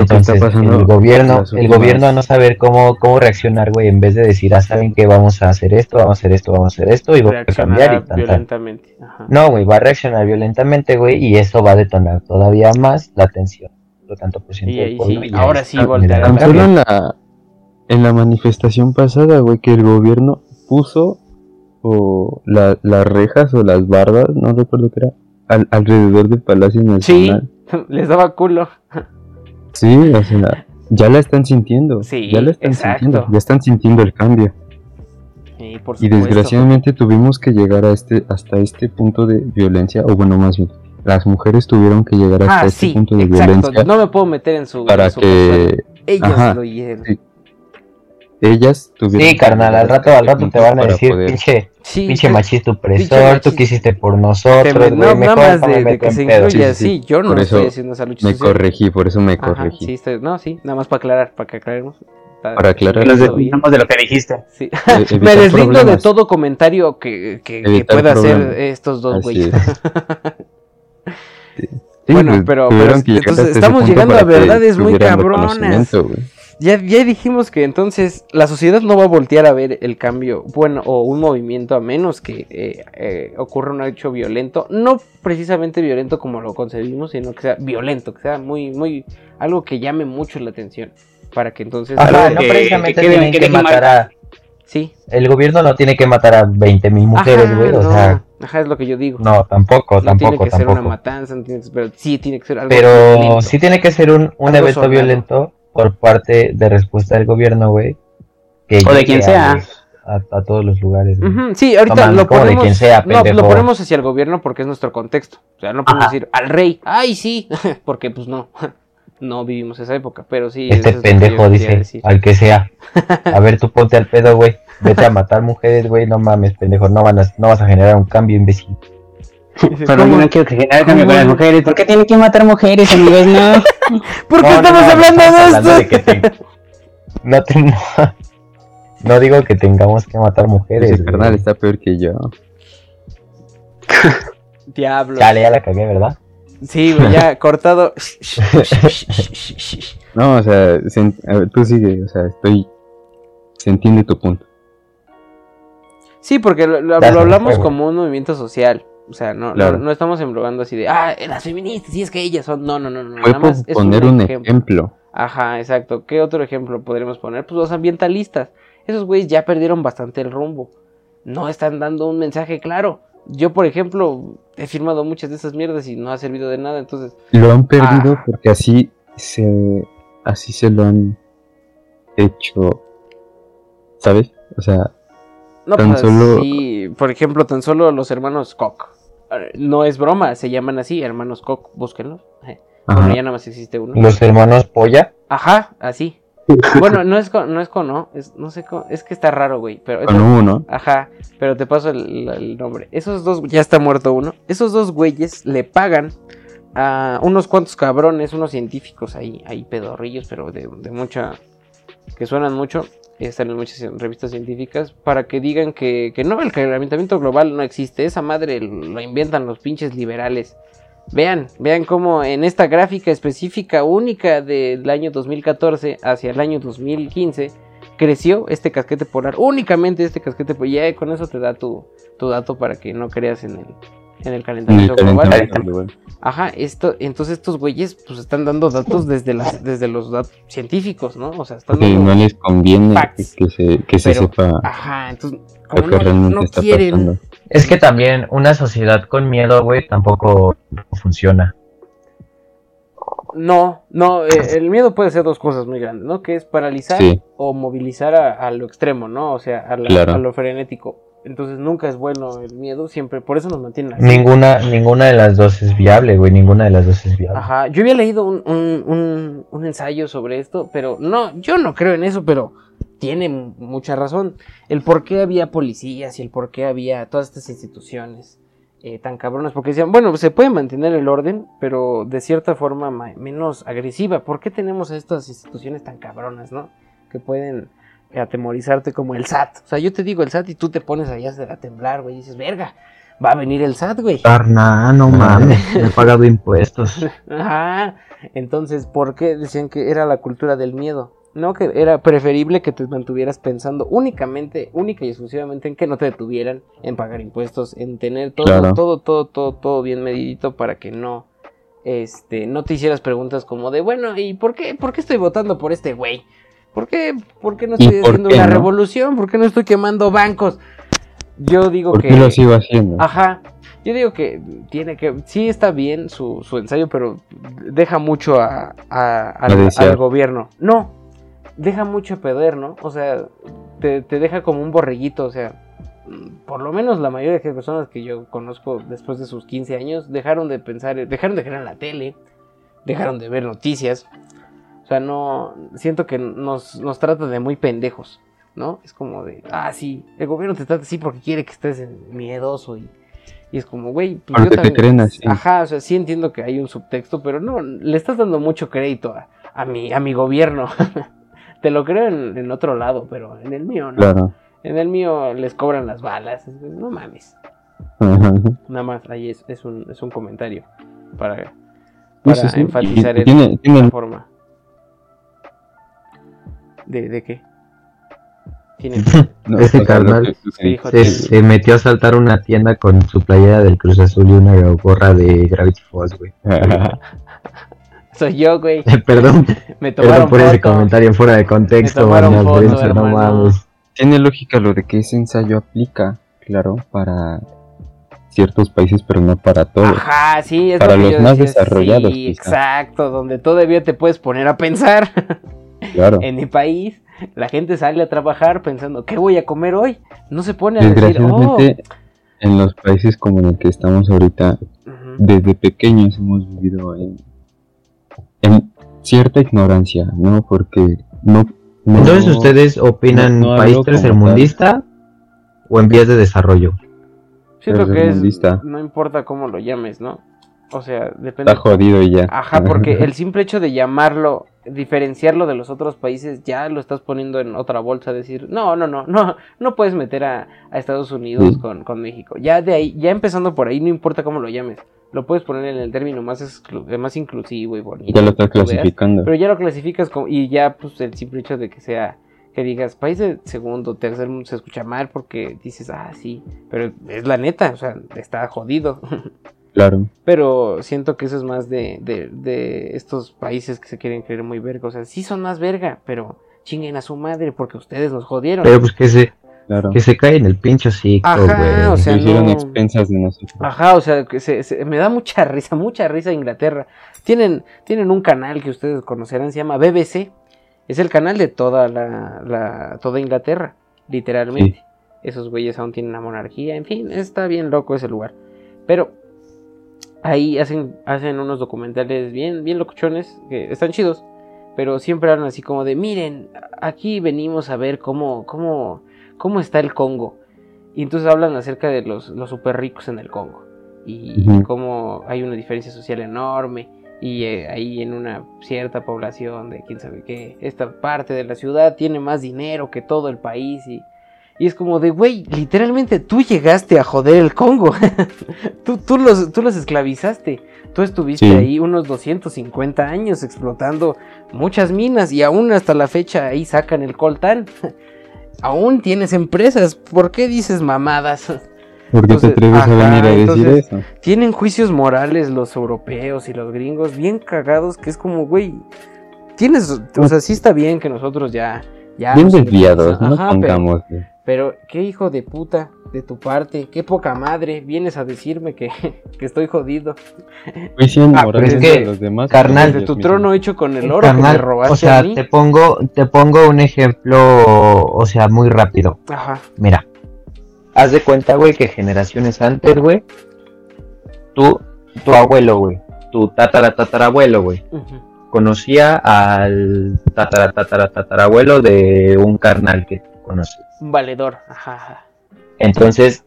Entonces, pasando el gobierno, el gobierno a no saber cómo, cómo reaccionar, güey, en vez de decir, ah, saben que vamos a hacer esto, vamos a hacer esto, vamos a hacer esto, y voy a cambiar y tan. violentamente. Ajá. No, güey, va a reaccionar violentamente, güey, y eso va a detonar todavía más la tensión. Lo tanto por ciento Y del pueblo, sí, y ahora sí solo en la, en la manifestación pasada, güey, que el gobierno puso o la- las rejas o las bardas, no recuerdo qué era, al- alrededor del Palacio Sí, Nacional. les daba culo. Sí, o sea, ya la están sintiendo. Sí, ya la están exacto. sintiendo. Ya están sintiendo el cambio. Sí, por Y desgraciadamente tuvimos que llegar a este, hasta este punto de violencia, o bueno, más bien, las mujeres tuvieron que llegar hasta Ah, este sí, punto de exacto. violencia No me puedo meter en su. para en su que. Ellas ajá, lo hicieron. sí. Ellas tuvieron Sí, carnal, al rato, al rato te van a decir, poder- pinche, Sí, pinche machista opresor, tú que hiciste por nosotros, me- güey, no, nada más de, de que se incluya, Sí, sí, sí, yo no estoy haciendo esa lucha Me social. corregí, por eso me Ajá, corregí. sí, estoy- no, sí, nada más para aclarar, para que aclaremos. Para aclarar. Nos desviamos de lo que dijiste. Sí. E- Me deslindo de todo comentario que, que, pueda hacer estos dos güeyes. es. Sí, Bueno, pues, pero- pero llegar entonces estamos llegando a verdades muy cabronas. Ya, ya dijimos que entonces la sociedad no va a voltear a ver el cambio, bueno, o un movimiento a menos que eh, eh, ocurra un hecho violento, no precisamente violento como lo concebimos, sino que sea violento, que sea muy, muy, algo que llame mucho la atención, para que entonces, Ajá, no que- precisamente que tienen que que matar a... sí, El gobierno no tiene que matar a 20 mil mujeres, güey, o no, sea, ajá, es lo que yo digo, no, tampoco, no tiene tampoco, que ser una tampoco. matanza, no tiene que pero sí tiene que ser algo Pero violento. sí tiene que ser un, un evento sonado. violento por parte de respuesta del gobierno, güey. que O de quien a sea. los- A, a todos los lugares. Sí, ahorita lo como de ponemos. quien sea, no, lo ponemos hacia el gobierno porque es nuestro contexto. O sea, no podemos Ajá. decir al rey. Ay, sí. porque pues no. No vivimos esa época. Pero sí. Este es pendejo dice, al que sea. A ver, tú ponte al pedo, güey. vete a matar mujeres, güey, no mames, pendejo, no, van a, no vas a generar un cambio, imbécil. Pero yo no quiero que genere cambio con las mujeres. ¿Por qué tienen que matar mujeres, amigos? No. ¿Por qué No, estamos no, hablando estamos de hablando esto? de que te- No, te- no, no digo que tengamos que matar mujeres. Ese güey. carnal está peor que yo. Diablo. Chale, ya la cagué, ¿verdad? Sí, güey, ya cortado. No, o sea, se a ver, tú sigue, o sea, estoy... Se entiende tu punto. Sí, porque lo, hablamos como un movimiento social. O sea, no, Claro. no, no estamos englobando así de, ah, las feministas, y es que ellas son. No, no, no, no. Nada más poner un ejemplo. ejemplo. Ajá, exacto. ¿Qué otro ejemplo podríamos poner? Pues los ambientalistas. Esos güeyes ya perdieron bastante el rumbo. No están dando un mensaje claro. Yo, por ejemplo, he firmado muchas de esas mierdas y no ha servido de nada. Entonces, Lo han perdido Ah. porque así se... Así se lo han hecho... ¿Sabes? O sea, no, Tan pues solo- sí, por ejemplo, tan solo los hermanos Koch. No es broma, se llaman así, hermanos Koch, búsquenlos. Eh, Bueno, ya nada más existe uno. Los hermanos Polla. Ajá, así. Bueno, no es con, no es con, no, es, no sé cómo, es que está raro, güey, pero con uno. Ajá, pero te paso el, el nombre. Esos dos, ya está muerto uno. Esos dos güeyes le pagan a unos cuantos cabrones, unos científicos ahí, ahí pedorrillos, pero de, de mucha. que suenan mucho. Están en muchas revistas científicas para que digan que, que no, el calentamiento global no existe. Esa madre lo inventan los pinches liberales. Vean, vean cómo en esta gráfica específica única del año 2014 hacia el año 2015 creció este casquete polar, únicamente este casquete polar, ya con eso te da tu, tu dato para que no creas en el, en el En el calentamiento global. calentamiento global. Ajá, esto, entonces estos güeyes pues están dando datos desde las, desde los datos científicos, ¿no? O sea, están dando... no les conviene facts. que se, que se Pero- sepa Ajá, entonces, lo como que no, realmente no está quieren, pasando. Es que también una sociedad con miedo, güey, tampoco funciona. No, no, eh, el miedo puede ser dos cosas muy grandes, ¿no? Que es paralizar Sí. o movilizar a, a lo extremo, ¿no? O sea, a, la- Claro. a lo frenético. Entonces nunca es bueno el miedo, siempre, por eso nos mantienen así. Ninguna, ninguna de las dos es viable, güey. Ninguna de las dos es viable. Ajá, yo había leído un, un, un- un ensayo sobre esto, pero no, yo no creo en eso, pero tiene mucha razón. El por qué había policías y el por qué había todas estas instituciones eh, tan cabronas, porque decían, bueno, se puede mantener el orden, pero de cierta forma ma- menos agresiva. ¿Por qué tenemos a estas instituciones tan cabronas, no? Que pueden atemorizarte como el SAT. O sea, yo te digo el SAT y tú te pones allá a temblar, güey, y dices, verga, va a venir el SAT, güey. Carnal, no mames. Me he pagado impuestos. Ajá. Entonces, ¿por qué decían que era la cultura del miedo? No, que era preferible que te mantuvieras pensando únicamente, única y exclusivamente en que no te detuvieran, en pagar impuestos, en tener todo, Claro. todo, todo, todo, todo bien medidito para que no, este, no te hicieras preguntas como de, bueno, ¿y por qué, por qué estoy votando por este güey? ¿Por qué, por qué no ¿Y estoy por haciendo qué una no? revolución? ¿Por qué no estoy quemando bancos? Yo digo ¿Por que... qué lo sigo haciendo? Ajá. Yo digo que tiene que. Sí está bien su, su ensayo, pero deja mucho a, a- al, gobierno. No. Deja mucho a perder, ¿no? O sea, te, te deja como un borreguito. O sea, por lo menos la mayoría de las personas que yo conozco después de sus 15 años dejaron de pensar, dejaron de ver en la tele, dejaron de ver noticias. O sea, no. Siento que nos, nos trata de muy pendejos, ¿no? Es como de, ah, sí, el gobierno te trata así porque quiere que estés miedoso y. Y es como, güey, pues Porque yo también- así. Ajá, o sea, sí entiendo que hay un subtexto, pero no, le estás dando mucho crédito a, a mi, a mi gobierno. Te lo creo en, en otro lado, pero en el mío no. Claro. En el mío les cobran las balas. No mames. Ajá. Nada más, ahí es, es, un, es un comentario para, Sí, para sí, sí. enfatizar el- tiene- tiene- la forma. ¿De, de qué? No, Ese carnal Sí, Se, se metió a saltar una tienda con su playera del Cruz Azul y una gorra de Gravity Falls, güey. Soy yo, güey. Perdón, Me perdón tomaron por ese comentario fuera de contexto, no mames. Tiene lógica lo de que ese ensayo aplica, claro, para ciertos países, pero no para todos. Ajá, sí, es Para lo que los yo más decía, desarrollados, Sí, quizá. exacto, donde todavía te puedes poner a pensar. Claro. en mi país, la gente sale a trabajar pensando, ¿qué voy a comer hoy? No se pone a decir, oh. En los países como en el que estamos ahorita, desde pequeños hemos vivido en, en cierta ignorancia, ¿no? Porque no Entonces, No, ¿ustedes opinan no- no país tercermundista o en vías de desarrollo? Siento que es, no importa cómo lo llames, ¿no? O sea, depende. Está jodido y ya. Ajá, porque el simple hecho de llamarlo, diferenciarlo de los otros países, ya lo estás poniendo en otra bolsa, decir, no, no, no, no, no puedes meter a, a Estados Unidos con, con México. Ya de ahí, ya empezando por ahí, no importa cómo lo llames, lo puedes poner en el término más, exclu- más inclusivo y bonito. Ya lo estás veas, clasificando. Pero ya lo clasificas como, y ya pues el simple hecho de que sea, que digas, país de segundo, tercer mundo, se escucha mal porque dices, ah, sí, pero es la neta, o sea, está jodido. Claro. Pero siento que eso es más de, de, de estos países que se quieren creer muy verga. O sea, sí son más verga, pero chinguen a su madre porque ustedes nos jodieron. Pero pues que se, Claro. que se cae en el pincho hocico, Ajá, güey. o sea, no- expensas de nosotros. Ajá, o sea, que se, se- me da mucha risa, mucha risa Inglaterra. Tienen, tienen un canal que ustedes conocerán, se llama BBC. Es el canal de toda la, la toda Inglaterra, literalmente. Esos güeyes aún tienen una monarquía, en fin, está bien loco ese lugar. Pero ahí hacen, hacen unos documentales bien, bien locuchones, que están chidos. Pero siempre hablan así como de, miren, aquí venimos a ver cómo, cómo, cómo está el Congo. Y entonces hablan acerca de los, los super ricos en el Congo. Y cómo hay una diferencia social enorme. Y eh, ahí en una cierta población de quién sabe qué, esta parte de la ciudad tiene más dinero que todo el país. Y, y es como de, güey, literalmente tú llegaste a joder el Congo. tú, tú, los, tú los esclavizaste. Tú estuviste Sí. ahí unos 250 años explotando muchas minas y aún hasta la fecha ahí sacan el coltán. aún tienes empresas. ¿Por qué dices mamadas? ¿Por qué Entonces, te atreves ajá, a venir a decir eso? Tienen juicios morales los europeos y los gringos bien cagados que es como, güey, tienes, o sea, sí está bien que nosotros ya... ya Bien desviados, no ajá, pero- güey. Pero qué hijo de puta de tu parte, qué poca madre, vienes a decirme que, que estoy jodido. Juician Ah, pero es que, los demás. carnal, ellos tu mismos. trono hecho con el oro que me Carnal, robaste o sea, a mí. te pongo, te pongo un ejemplo, o sea, muy rápido. Ajá. Mira, haz de cuenta, güey, que generaciones antes, güey, tú, tu abuelo, güey, tu tatara tatarabuelo, güey, conocía al tatara tatara tatarabuelo de un carnal que conocí. Un valedor. Ajá, ajá. Entonces,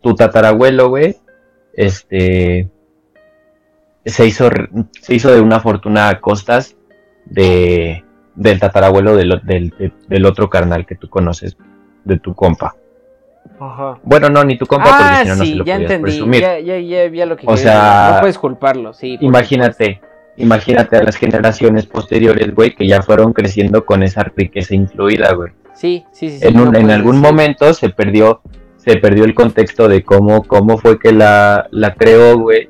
tu tatarabuelo, güey, este, se hizo, se hizo de una fortuna a costas de, del tatarabuelo del, del, de- del otro carnal que tú conoces, de tu compa. Ajá. Bueno, no, ni tu compa, Ah, porque si no, no se sí, lo ya podías entendí. presumir. Ya, ya, ya, ya lo que O sea. No puedes culparlo, sí. Imagínate, imagínate a las generaciones posteriores, güey, que ya fueron creciendo con esa riqueza incluida, güey. Sí, sí, sí. en, no un- en algún decir. momento se perdió se perdió el contexto de cómo cómo fue que la, la creó, güey.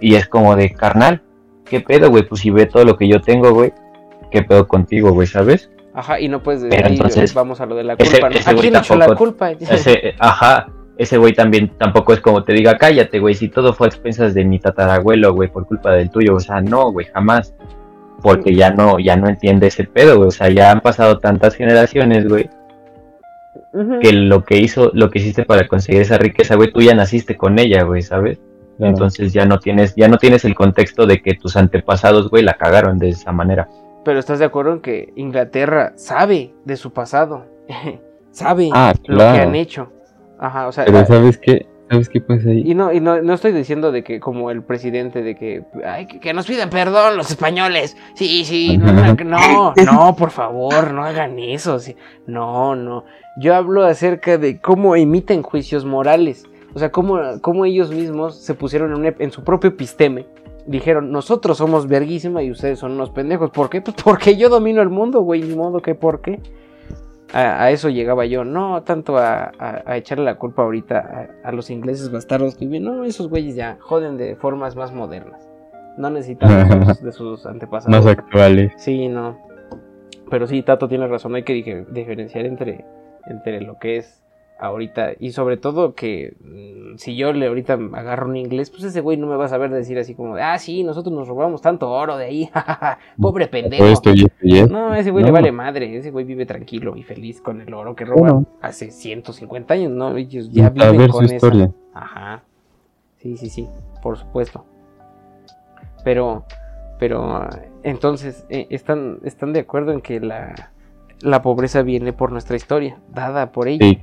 Y es como de carnal, ¿qué pedo, güey? Pues si ve todo lo que yo tengo, güey, ¿qué pedo contigo, güey, sabes? Ajá, y no puedes Pero decir, entonces, vamos a lo de la ese- culpa. ¿no? ese ¿A güey quién echó la culpa? Ese, ajá, ese güey también tampoco es como te diga, cállate, güey, si todo fue a expensas de mi tatarabuelo, güey, por culpa del tuyo. O sea, no, güey, jamás. Porque ya no, ya no entiende ese pedo, güey. O sea, ya han pasado tantas generaciones, güey, que lo que hizo, lo que hiciste para conseguir esa riqueza, güey, tú ya naciste con ella, güey, ¿sabes? Claro. Entonces ya no tienes, ya no tienes el contexto de que tus antepasados, güey, la cagaron de esa manera. Pero estás de acuerdo en que Inglaterra sabe de su pasado. sabe Ah, lo que han hecho. Ajá, o sea, Pero ¿sabes qué? ¿Sabes qué pasa ahí? y no, y no, no estoy diciendo de que como el presidente de que, ay, que, que nos piden perdón los españoles. Sí, sí, no, no, no, no, por favor, no hagan eso. sí. No, no. Yo hablo acerca de cómo emiten juicios morales. O sea, cómo, cómo ellos mismos se pusieron en, un- en su propio episteme. Dijeron, nosotros somos verguísima y ustedes son unos pendejos. ¿Por qué? Pues porque yo domino el mundo, güey. Ni modo que por qué. A, a eso llegaba yo. No tanto a, a- a echarle la culpa ahorita a, a los ingleses bastardos que viven. No, esos güeyes ya joden de formas más modernas. No necesitan de sus, de sus antepasados. Más actuales. Sí, no. Pero sí, Tato tiene razón, hay que diferenciar entre, entre lo que es ahorita y sobre todo que mm, si yo le ahorita agarro un inglés, pues ese güey no me va a saber decir así como, de, ah, sí, nosotros nos robamos tanto oro de ahí, jajaja, pobre pendejo. Esto esto esto. No, ese güey le vale madre, ese güey vive tranquilo y feliz con el oro que roba Bueno. hace 150 años, ¿no? Ellos ya a viven ver con su esa- historia. Ajá. Sí, sí, sí, por supuesto. Pero, pero, entonces, eh, ¿están, ¿están de acuerdo en que la, la pobreza viene por nuestra historia, dada por ella. Sí,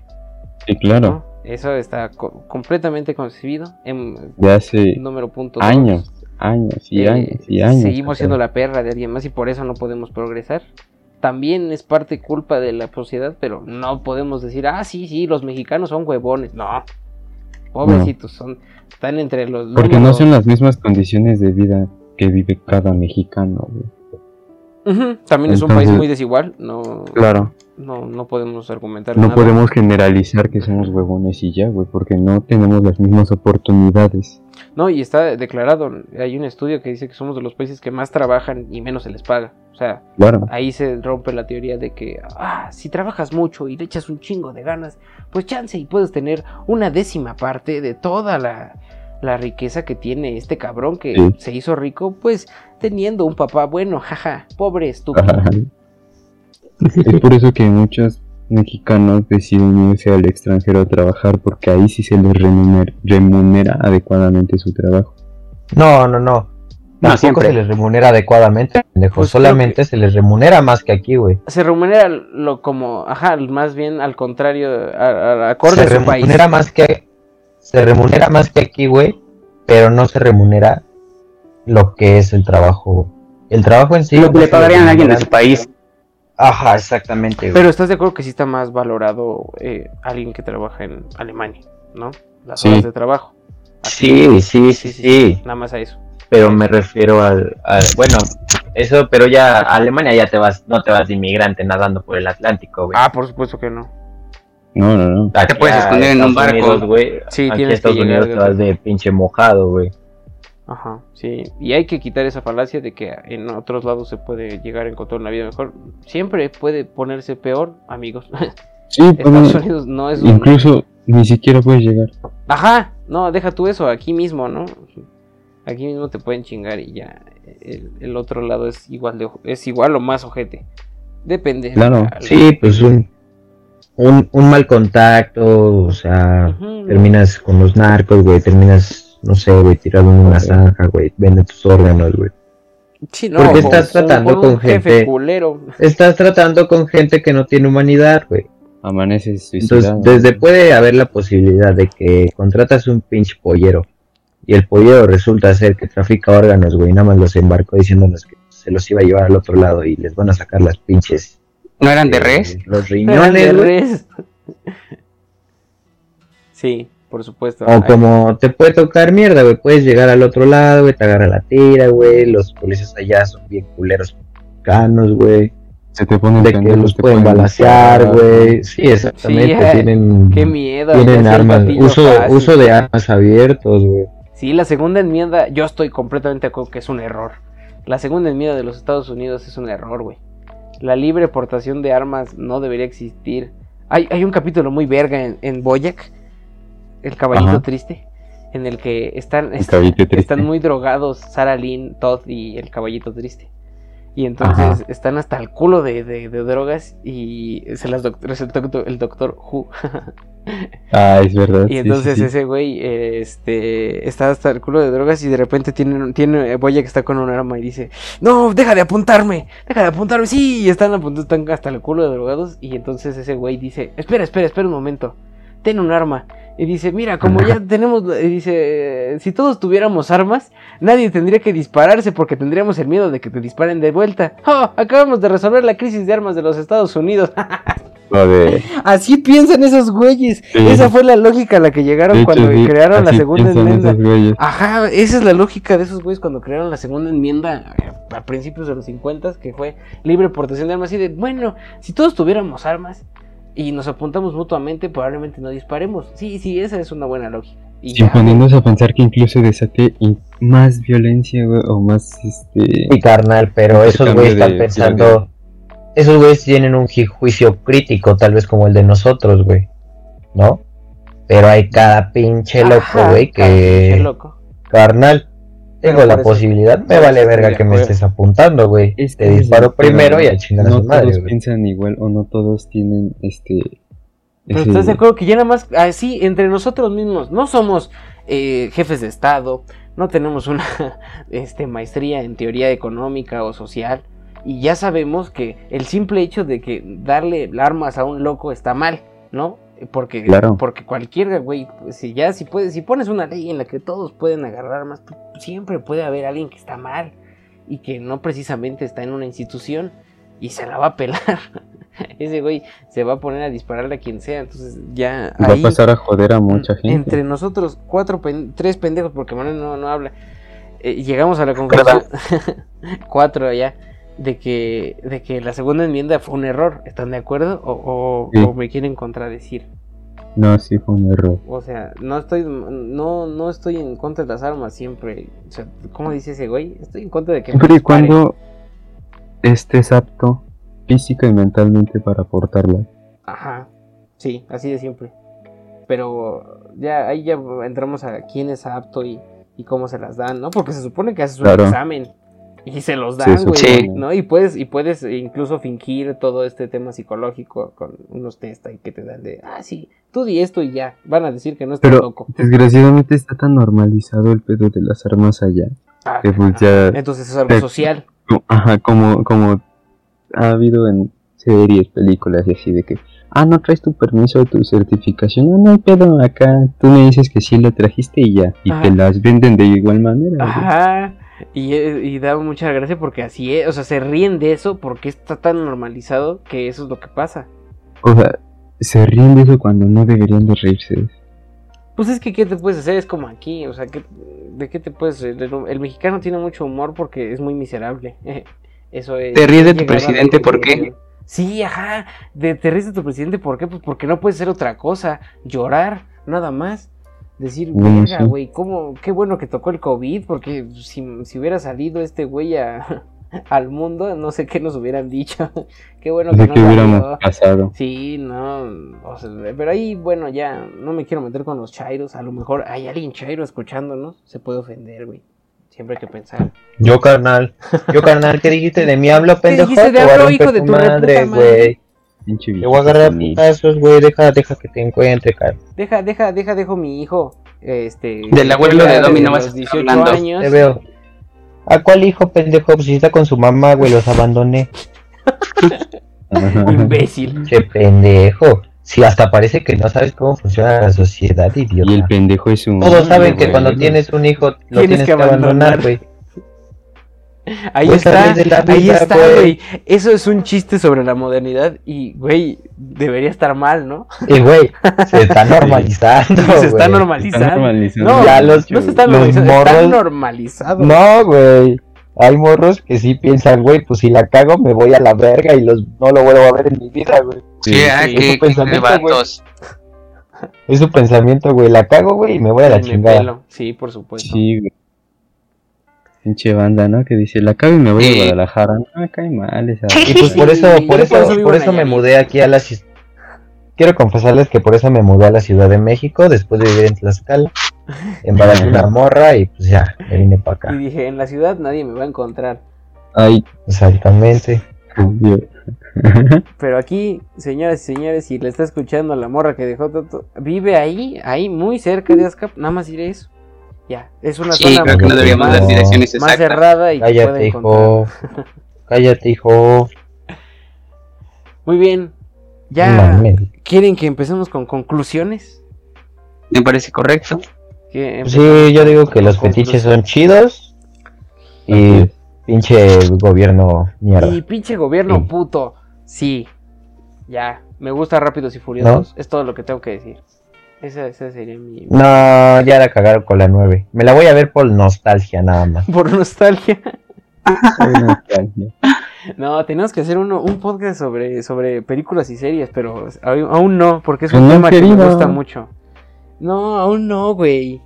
sí, claro. ¿no? Eso está co- completamente concebido en De hace número punto dos. años, años y Eh, años y años. Seguimos siendo la perra de alguien más y por eso no podemos progresar. También es parte culpa de la sociedad, pero no podemos decir, ah, sí, sí, los mexicanos son huevones. No, pobrecitos, son, están entre los... Porque no son las mismas condiciones de vida que vive cada mexicano, güey. También es un país muy desigual, no, Claro. no, no podemos argumentar No nada. podemos generalizar que somos huevones y ya, güey, porque no tenemos las mismas oportunidades. No, y está declarado, hay un estudio que dice que somos de los países que más trabajan y menos se les paga. O sea, Claro. ahí se rompe la teoría de que, ah, si trabajas mucho y le echas un chingo de ganas, pues chance y puedes tener una décima parte de toda la, la riqueza que tiene este cabrón que Sí. se hizo rico, pues teniendo un papá bueno, jaja, pobre estúpido. Es por eso que muchos mexicanos deciden irse al extranjero a trabajar porque ahí sí se les remuner- remunera adecuadamente su trabajo. No, no, no. No, Tampoco siempre. se les remunera adecuadamente, pendejo. Pues Solamente se les remunera más que aquí, güey. Se remunera lo como, ajá, más bien al contrario, a- a- acorde Se a su país. remunera más que se remunera más que aquí, güey, pero no se remunera lo que es el trabajo. El trabajo en sí. Lo que le se pagarían a alguien de su país. Ajá, exactamente, güey. Pero estás de acuerdo que sí está más valorado eh, alguien que trabaja en Alemania, ¿no? Las Sí. horas de trabajo. Sí, sí, sí, sí. Nada más a eso. Pero me refiero al, al- bueno, eso, pero ya a Alemania ya te vas, no te vas de inmigrante nadando por el Atlántico, güey. Ah, por supuesto que no. No, no, no. Aquí puedes a esconder en un barco. Unidos, güey, Sí, aquí tienes a Estados Unidos te vas de pinche mojado, güey. Ajá, sí. Y hay que quitar esa falacia de que en otros lados se puede llegar a encontrar una vida mejor. Siempre puede ponerse peor, amigos. Sí, Estados pero Unidos no es un... incluso ni siquiera puedes llegar. Ajá, no, deja tú eso, aquí mismo, ¿no? Aquí mismo te pueden chingar y ya. El, el otro lado es igual de es igual o más ojete. Depende. Claro. La- Sí, pues un, un, un mal contacto, o sea, terminas con los narcos, güey, terminas, no sé, güey, tirado en una zanja, güey, vende tus órganos, güey. Sí, no, Porque estás con- tratando con un con jefe gente- culero. Estás tratando con gente que no tiene humanidad, güey. Amaneces suicidado. Entonces, desde puede haber la posibilidad de que contratas un pinche pollero y el pollero resulta ser que trafica órganos, güey, nada más los embarcó diciéndonos que se los iba a llevar al otro lado y les van a sacar las pinches. ¿No eran de eh, res? Los De riñones, güey. res. Sí, por supuesto. O como te puede tocar mierda, güey, puedes llegar al otro lado, güey, te agarra la tira, güey, los policías allá son bien culeros canos, güey, Se te ponen de que los pueden balasear, güey, sí, exactamente, Sí, eh, tienen, Qué miedo. tienen armas, uso, fácil. uso de armas abiertos, güey. Sí, la segunda enmienda, yo estoy completamente de acuerdo que es un error. La segunda enmienda de los Estados Unidos es un error, güey. La libre portación de armas no debería existir. Hay, hay un capítulo muy verga en, en Boyac, El Caballito Ajá. Triste, en el que están, Triste. están muy drogados Sarah Lynn, Todd y el Caballito Triste. Y entonces Ajá. están hasta el culo de, de- de drogas y se las doc- el, doctor, el doctor Who. Ah, es verdad. Y entonces sí, sí. ese güey eh, este, está hasta el culo de drogas y de repente tiene, tiene Boya que está con un arma y dice, no, deja de apuntarme, deja de apuntarme, sí, y están apuntando, están hasta el culo de drogados y entonces ese güey dice, espera, espera, espera un momento, ten un arma. Y dice, mira, como ya tenemos, y dice, si todos tuviéramos armas, nadie tendría que dispararse porque tendríamos el miedo de que te disparen de vuelta. ¡Oh! Acabamos de resolver la crisis de armas de los Estados Unidos. Así piensan esos güeyes. Sí. Esa fue la lógica a la que llegaron hecho, cuando sí, crearon la segunda enmienda. Ajá, esa es la lógica de esos güeyes cuando crearon la segunda enmienda eh, a principios de los 50 que fue libre portación de armas. Y de, bueno, si todos tuviéramos armas y nos apuntamos mutuamente, probablemente no disparemos. Sí, sí, esa es una buena lógica. Y Sí, ya, poniéndose a pensar que incluso desate más violencia, güey, o más, este... Sí, carnal, pero esos güeyes están pensando. Esos güeyes tienen un juicio crítico, tal vez como el de nosotros, güey. ¿No? Pero hay cada pinche loco, güey, cada pinche que. loco. Carnal, tengo la posibilidad, me vale verga que me estés apuntando, güey. Es Te disparo primero y a chingar a No su madre, todos piensan igual, o no todos tienen, este... Pero ese- estás de acuerdo que ya nada más, así, entre nosotros mismos, no somos eh, jefes de Estado, no tenemos una este, maestría en teoría económica o social, Y ya sabemos que el simple hecho de que darle armas a un loco está mal, ¿no? Porque, Claro. porque cualquier güey, pues, si ya si puedes, si pones una ley en la que todos pueden agarrar armas, pues, siempre puede haber alguien que está mal y que no precisamente está en una institución y se la va a pelar. Ese güey se va a poner a dispararle a quien sea, entonces ya Va a pasar a joder a mucha gente. entre nosotros, cuatro, pen- tres pendejos, porque Manuel no, no habla, eh, llegamos a la conclusión, cuatro ya, de que, de que la segunda enmienda fue un error. ¿Están de acuerdo? ¿O, o- Sí. o me quieren contradecir? No, sí fue un error. O sea, no estoy, no, no estoy en contra de las armas siempre. O sea, ¿cómo dice ese güey? Estoy en contra de que Siempre y cuando estés apto física y mentalmente para portarla. Ajá, sí, así de siempre. Pero ya ahí ya entramos a quién es apto y, y cómo se las dan, ¿no? Porque se supone que haces un Claro. examen y se los dan, güey. ¿no? Y puedes y puedes incluso fingir todo este tema psicológico con unos test ahí que te dan de, ah, sí, tú di esto y ya, van a decir que no estás Pero loco. desgraciadamente está tan normalizado el pedo de las armas allá. Ah, Que pues Entonces es algo social. ajá, como, como ha habido en series, películas y así de que, ah, no traes tu permiso o tu certificación, no, no hay pedo, acá tú me dices que sí lo trajiste y ya, y Ajá. te las venden de igual manera. Ajá. Y, eh, y da mucha gracia porque así es, o sea, se ríen de eso porque está tan normalizado que eso es lo que pasa. O sea, se ríen de eso cuando no deberían de reírse. Pues es que, ¿qué te puedes hacer? Es como aquí, o sea, ¿qué- ¿de qué te puedes reír? El, el mexicano tiene mucho humor porque es muy miserable. Eso es. ¿Te ríes de tu presidente por qué? Sí, ajá. De, ¿Te ríes de tu presidente por qué? Pues porque no puede ser otra cosa. Llorar, nada más. Decir, verga, sí. güey, cómo, qué bueno que tocó el COVID, porque si, si hubiera salido este güey a- al mundo, no sé qué nos hubieran dicho. qué bueno que no que hubiéramos pasado. Sí, no, o sea, pero ahí, bueno, ya no me quiero meter con los chairos. A lo mejor hay alguien chairo escuchándonos, se puede ofender, güey. Siempre hay que pensar. Yo, carnal. Yo, carnal, ¿qué dijiste de mi hablo, pendejo? dijiste de hablo, hijo de tu madre? güey. Pinche Te viejito voy a agarrar a putazos, güey. Deja, deja que te encuentre, cara. Deja, deja, deja, dejo mi hijo. Este. Del abuelo de Domi desde no vas a los estar 18 hablando. años. Te veo. ¿A cuál hijo, pendejo? Pues si está con su mamá, güey. Los abandoné. Imbécil. Che, pendejo. Si hasta parece que no sabes cómo funciona la sociedad, idiota. Y el pendejo es un. Todos saben que güey. cuando tienes un hijo, lo Tienes tienes, que abandonar. güey. Ahí Pues, está, ahí vida, está, güey. güey. Eso es un chiste sobre la modernidad y, güey, debería estar mal, ¿no? Y, güey, se está normalizando, se está güey. normalizando. Está normalizando. No, Ya los- no se está los normalizando, está morros- normalizado. No, güey. Hay morros que sí piensan, güey, pues si la cago me voy a la verga y los no lo vuelvo a ver en mi vida, güey. Sí, Sí, ah, sí, qué- es su pensamiento, güey. vatos. Es su pensamiento, güey. La cago, güey, y me voy a la chingada. Sí, por supuesto. Sí, güey. Pinche banda, ¿no? Que dice, la cago y me voy Sí. a Guadalajara. No me cae mal esa. Y pues por eso, por eso, por eso por me mudé aquí a la Quiero confesarles que por eso me mudé a la Ciudad de México después de vivir en Tlaxcala. Embaracé una morra y pues ya, me vine para Y acá. dije, en la ciudad nadie me va a encontrar. Ay, Exactamente. Pero aquí, señoras y señores, si le está escuchando a la morra que dejó Toto, vive ahí, ahí, muy cerca de Azcap, nada más diré eso. Ya, es una Sí, zona creo que no mucho deberíamos más, dar direcciones más exactas. cerrada y Cállate, hijo. Cállate, hijo. Muy bien. Ya. ¿quieren que empecemos con conclusiones? Me parece correcto. Pues Sí, yo digo que los fetiches son chidos y pinche gobierno mierda. Y pinche gobierno Sí. puto. Sí. Ya. Me gusta Rápidos y Furiosos. Es todo lo que tengo que decir. Esa, esa sería mi. No, ya la cagaron con la 9. Me la voy a ver por nostalgia nada más. Por nostalgia. No, tenemos que hacer uno, un podcast sobre, sobre películas y series, pero aún aún no, porque es un no tema que me gusta mucho. No, aún no, güey.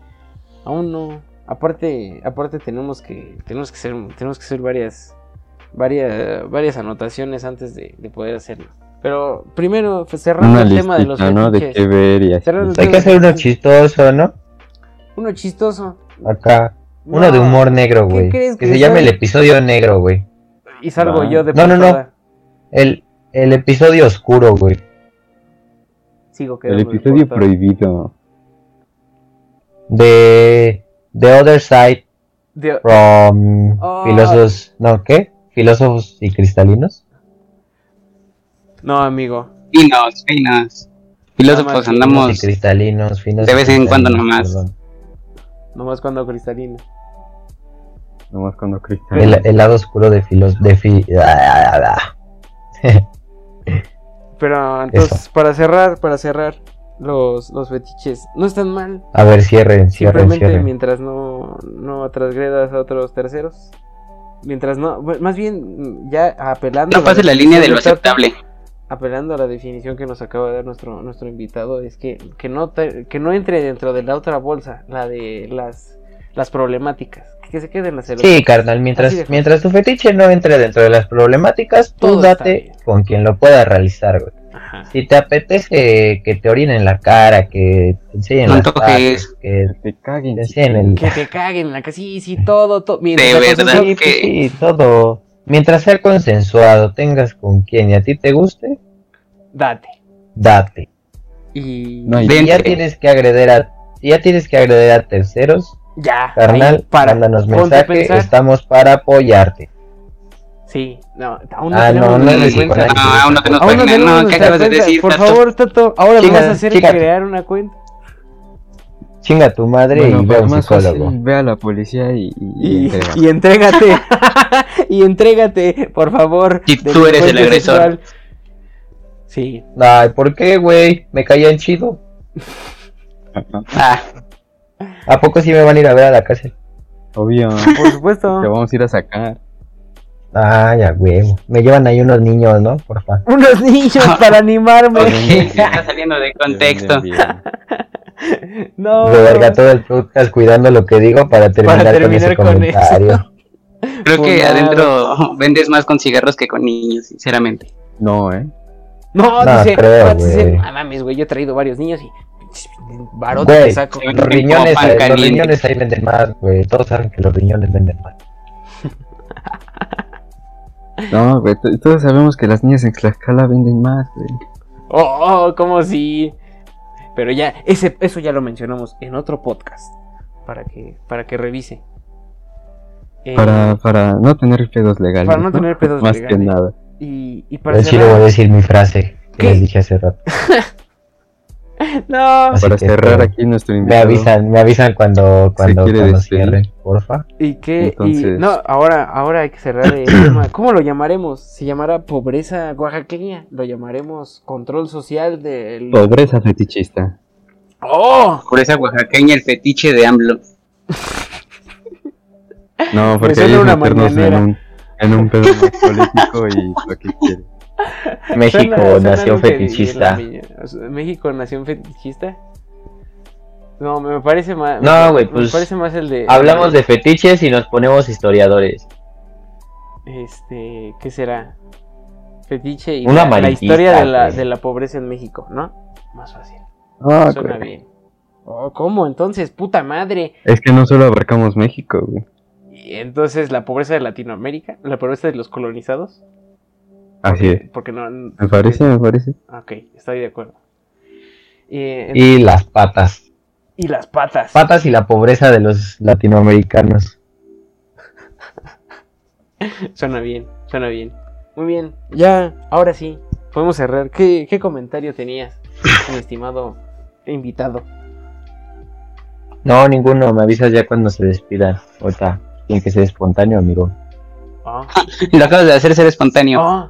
Aún no. Aparte, aparte tenemos que, tenemos que hacer, tenemos que hacer varias, varias, varias anotaciones antes de, de poder hacerlo. Pero primero, pues, cerrando Una el tema de los ¿no? De fetiches. qué ver y así. Cerrando el Hay que hacer uno chistoso, ¿no? Uno chistoso. Acá. Uno de No, humor negro, ¿qué güey. crees Que que se llame el episodio negro, güey. Y salgo Va. yo de No, no, no. El, el episodio oscuro, güey. Sigo El episodio prohibido. De The Other Side De- from Oh. Philosopher's... No, ¿qué? filósofos y cristalinos. No, amigo. Finos, finos. Filósofos andamos. Y cristalinos, finos de vez en cuando nomás. perdón. Nomás cuando cristalino. Nomás cuando Cristian. El, el lado oscuro de filos de fi- ah, Pero entonces, para cerrar, para cerrar, los, los fetiches no están mal. A ver, cierren, cierren, Simplemente cierren. mientras no, no transgredas a otros terceros. Mientras no, más bien ya apelando. No pase la línea de lo aceptable. Apelando a la definición que nos acaba de dar nuestro, nuestro invitado, es que, que, no te- que no entre dentro de la otra bolsa, la de las, las problemáticas. Que se queden las Sí, carnal, mientras, mientras tu fetiche no entre dentro de las problemáticas, tú Todo date con quien lo pueda realizar, güey. Ajá. Si te apetece que te orinen la cara, que te enseñen No las partes, que Te caguen. te enseñen el... Que te caguen en la casa. Sí, sí, todo, todo. De verdad. que- sí, todo. Mientras sea consensuado, tengas con quien y a ti te guste, Date. date. Y No ya tienes que agreder a, si ya tienes que agreder a terceros, ya. carnal, para. mándanos mensaje, estamos para apoyarte. Sí, no, aún no Ah, tenemos no, no cuenta. No, aún no tenemos Aún no página. tenemos No, ¿qué acabas de decir? Por Tato? favor, Tato, ahora Chica, me vas a hacer chica. crear una cuenta. Chinga tu madre Bueno, y ve a un psicólogo. fácil, ve a la policía y, y, y Y, entrégate. y entrégate, por favor. De tú eres el agresor. sexual. Sí. Ay, ¿por qué, güey? Me caían chido. Ah, ¿A poco sí me van a ir a ver a la cárcel? Obvio. Por supuesto. Te vamos a ir a sacar. Ay, ya, güey. Me llevan ahí unos niños, ¿no? Porfa. Unos niños para animarme. está saliendo de contexto. Bien, bien. no. De verga todo el podcast cuidando lo que digo para terminar, terminar con con ese comentario. Creo que adentro vendes más con cigarros que con niños, sinceramente. No, ¿eh? No, No, dice, creo, dice, ah, mames, güey, yo he traído varios niños y barote saco. Los riñones, eh, los riñones ahí venden más, güey. Todos saben que los riñones venden más. No, güey. Todos sabemos que las niñas en Tlaxcala venden más, güey. Oh, oh, como si. Pero ya, ese, eso ya lo mencionamos en otro podcast. Para que, para que revise. Eh, Para, para no tener pedos legales. Para no tener pedos Más legales. que nada. y, y para Yo sí le voy a cerrar. decir mi frase que ¿Qué? les dije hace rato. No, Así Para que, cerrar pues, aquí nuestro Me invitado. avisan, me avisan cuando, cuando, cierren, porfa. y Entonces- no, ahora, ahora hay que cerrar el tema. ¿Cómo lo llamaremos? ¿Se llamará pobreza oaxaqueña? ¿Lo llamaremos control social del. Pobreza fetichista. ¡Oh! Por esa oaxaqueña, el fetiche de AMLO. No, porque suena ahí es una meternos en un, en un pedo más político y lo que quiere. México, Suena- suena nación fetichista. ¿México, nación fetichista? No, me parece más. No, güey, me pues, parece más el de. Hablamos de fetiches y nos ponemos historiadores. Este. ¿Qué será? Fetiche y Un la, historia de la, de la pobreza en México, ¿no? Más fácil. Ah, Suena güey. bien. Oh, ¿cómo? Entonces, puta madre. Es que no solo abarcamos México, güey. Y entonces, la pobreza de Latinoamérica, la pobreza de los colonizados. Así es. Porque no. Me parece, me parece. Ok, estoy de acuerdo. Eh, Y las patas. y las patas. Patas y la pobreza de los latinoamericanos. Suena bien, suena bien. Muy bien, ya, ahora sí, podemos cerrar. ¿Qué, qué comentario tenías, mi estimado invitado? No, ninguno. Me avisas ya cuando se despidan. Ahorita tiene que ser espontáneo, amigo. Oh, Lo acabas de hacer ser espontáneo. oh,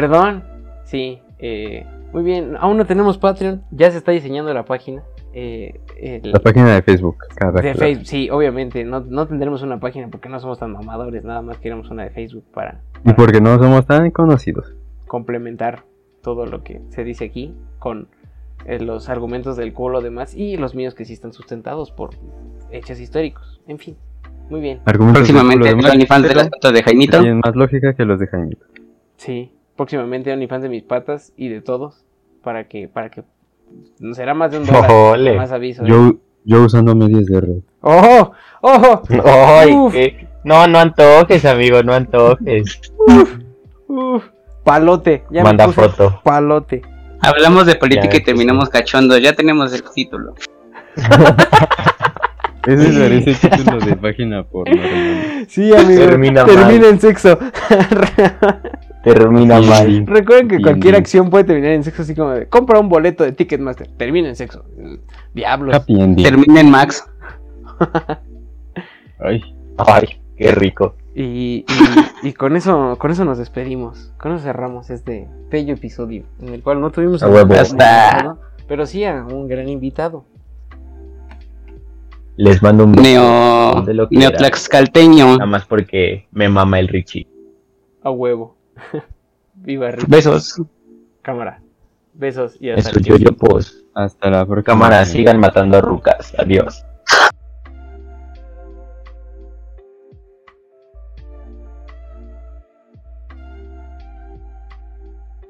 perdón. Sí, eh, muy bien. Aún no tenemos Patreon, ya se está diseñando la página. eh, el- La página de Facebook. Cada de. Facebook, sí, obviamente. No, no tendremos una página porque no somos tan mamadores, nada más queremos una de Facebook para, Y porque no somos tan conocidos. complementar todo lo que se dice aquí con eh, los argumentos del culo demás y los míos que sí están sustentados por hechos históricos. En fin, muy bien. Argumentos Próximamente, de de las patas de Jaimito. Tienen más lógica que los de Jaimito. Sí, próximamente OnlyFans de mis patas y de todos para que para que no será más de un dólar. Ole. Más aviso. ¿eh? Yo, yo usando medias de red. ¡Ojo! ¡Ojo! Ay, Uf. qué- No, no antojes, amigo, no antojes. Uf, palote. Ya me Manda puse foto. Palote. Hablamos de política Ya, y terminamos cachondo. Ya tenemos el título. Ese parece título de página porno. Sí, amigo. Termina Termina mal. en sexo. Termina mal. Recuerden que cualquier acción puede terminar en sexo, así como de compra un boleto de Ticketmaster. Termina en sexo. Diablos. Termina en Max. Ay, Ay, qué rico. Y, y, y con eso con eso nos despedimos. Con eso cerramos este bello episodio. En el cual no tuvimos A huevo. Hasta- pero sí a un gran invitado. Les mando un. Neo. Quiera. Neotlaxcalteño. Nada más porque me mama el Richie. A huevo. Viva Rick. Besos. Cámara. Besos y hasta el próximo. yo pos. hasta la próxima. Cámara, sigan matando a rucas. Adiós.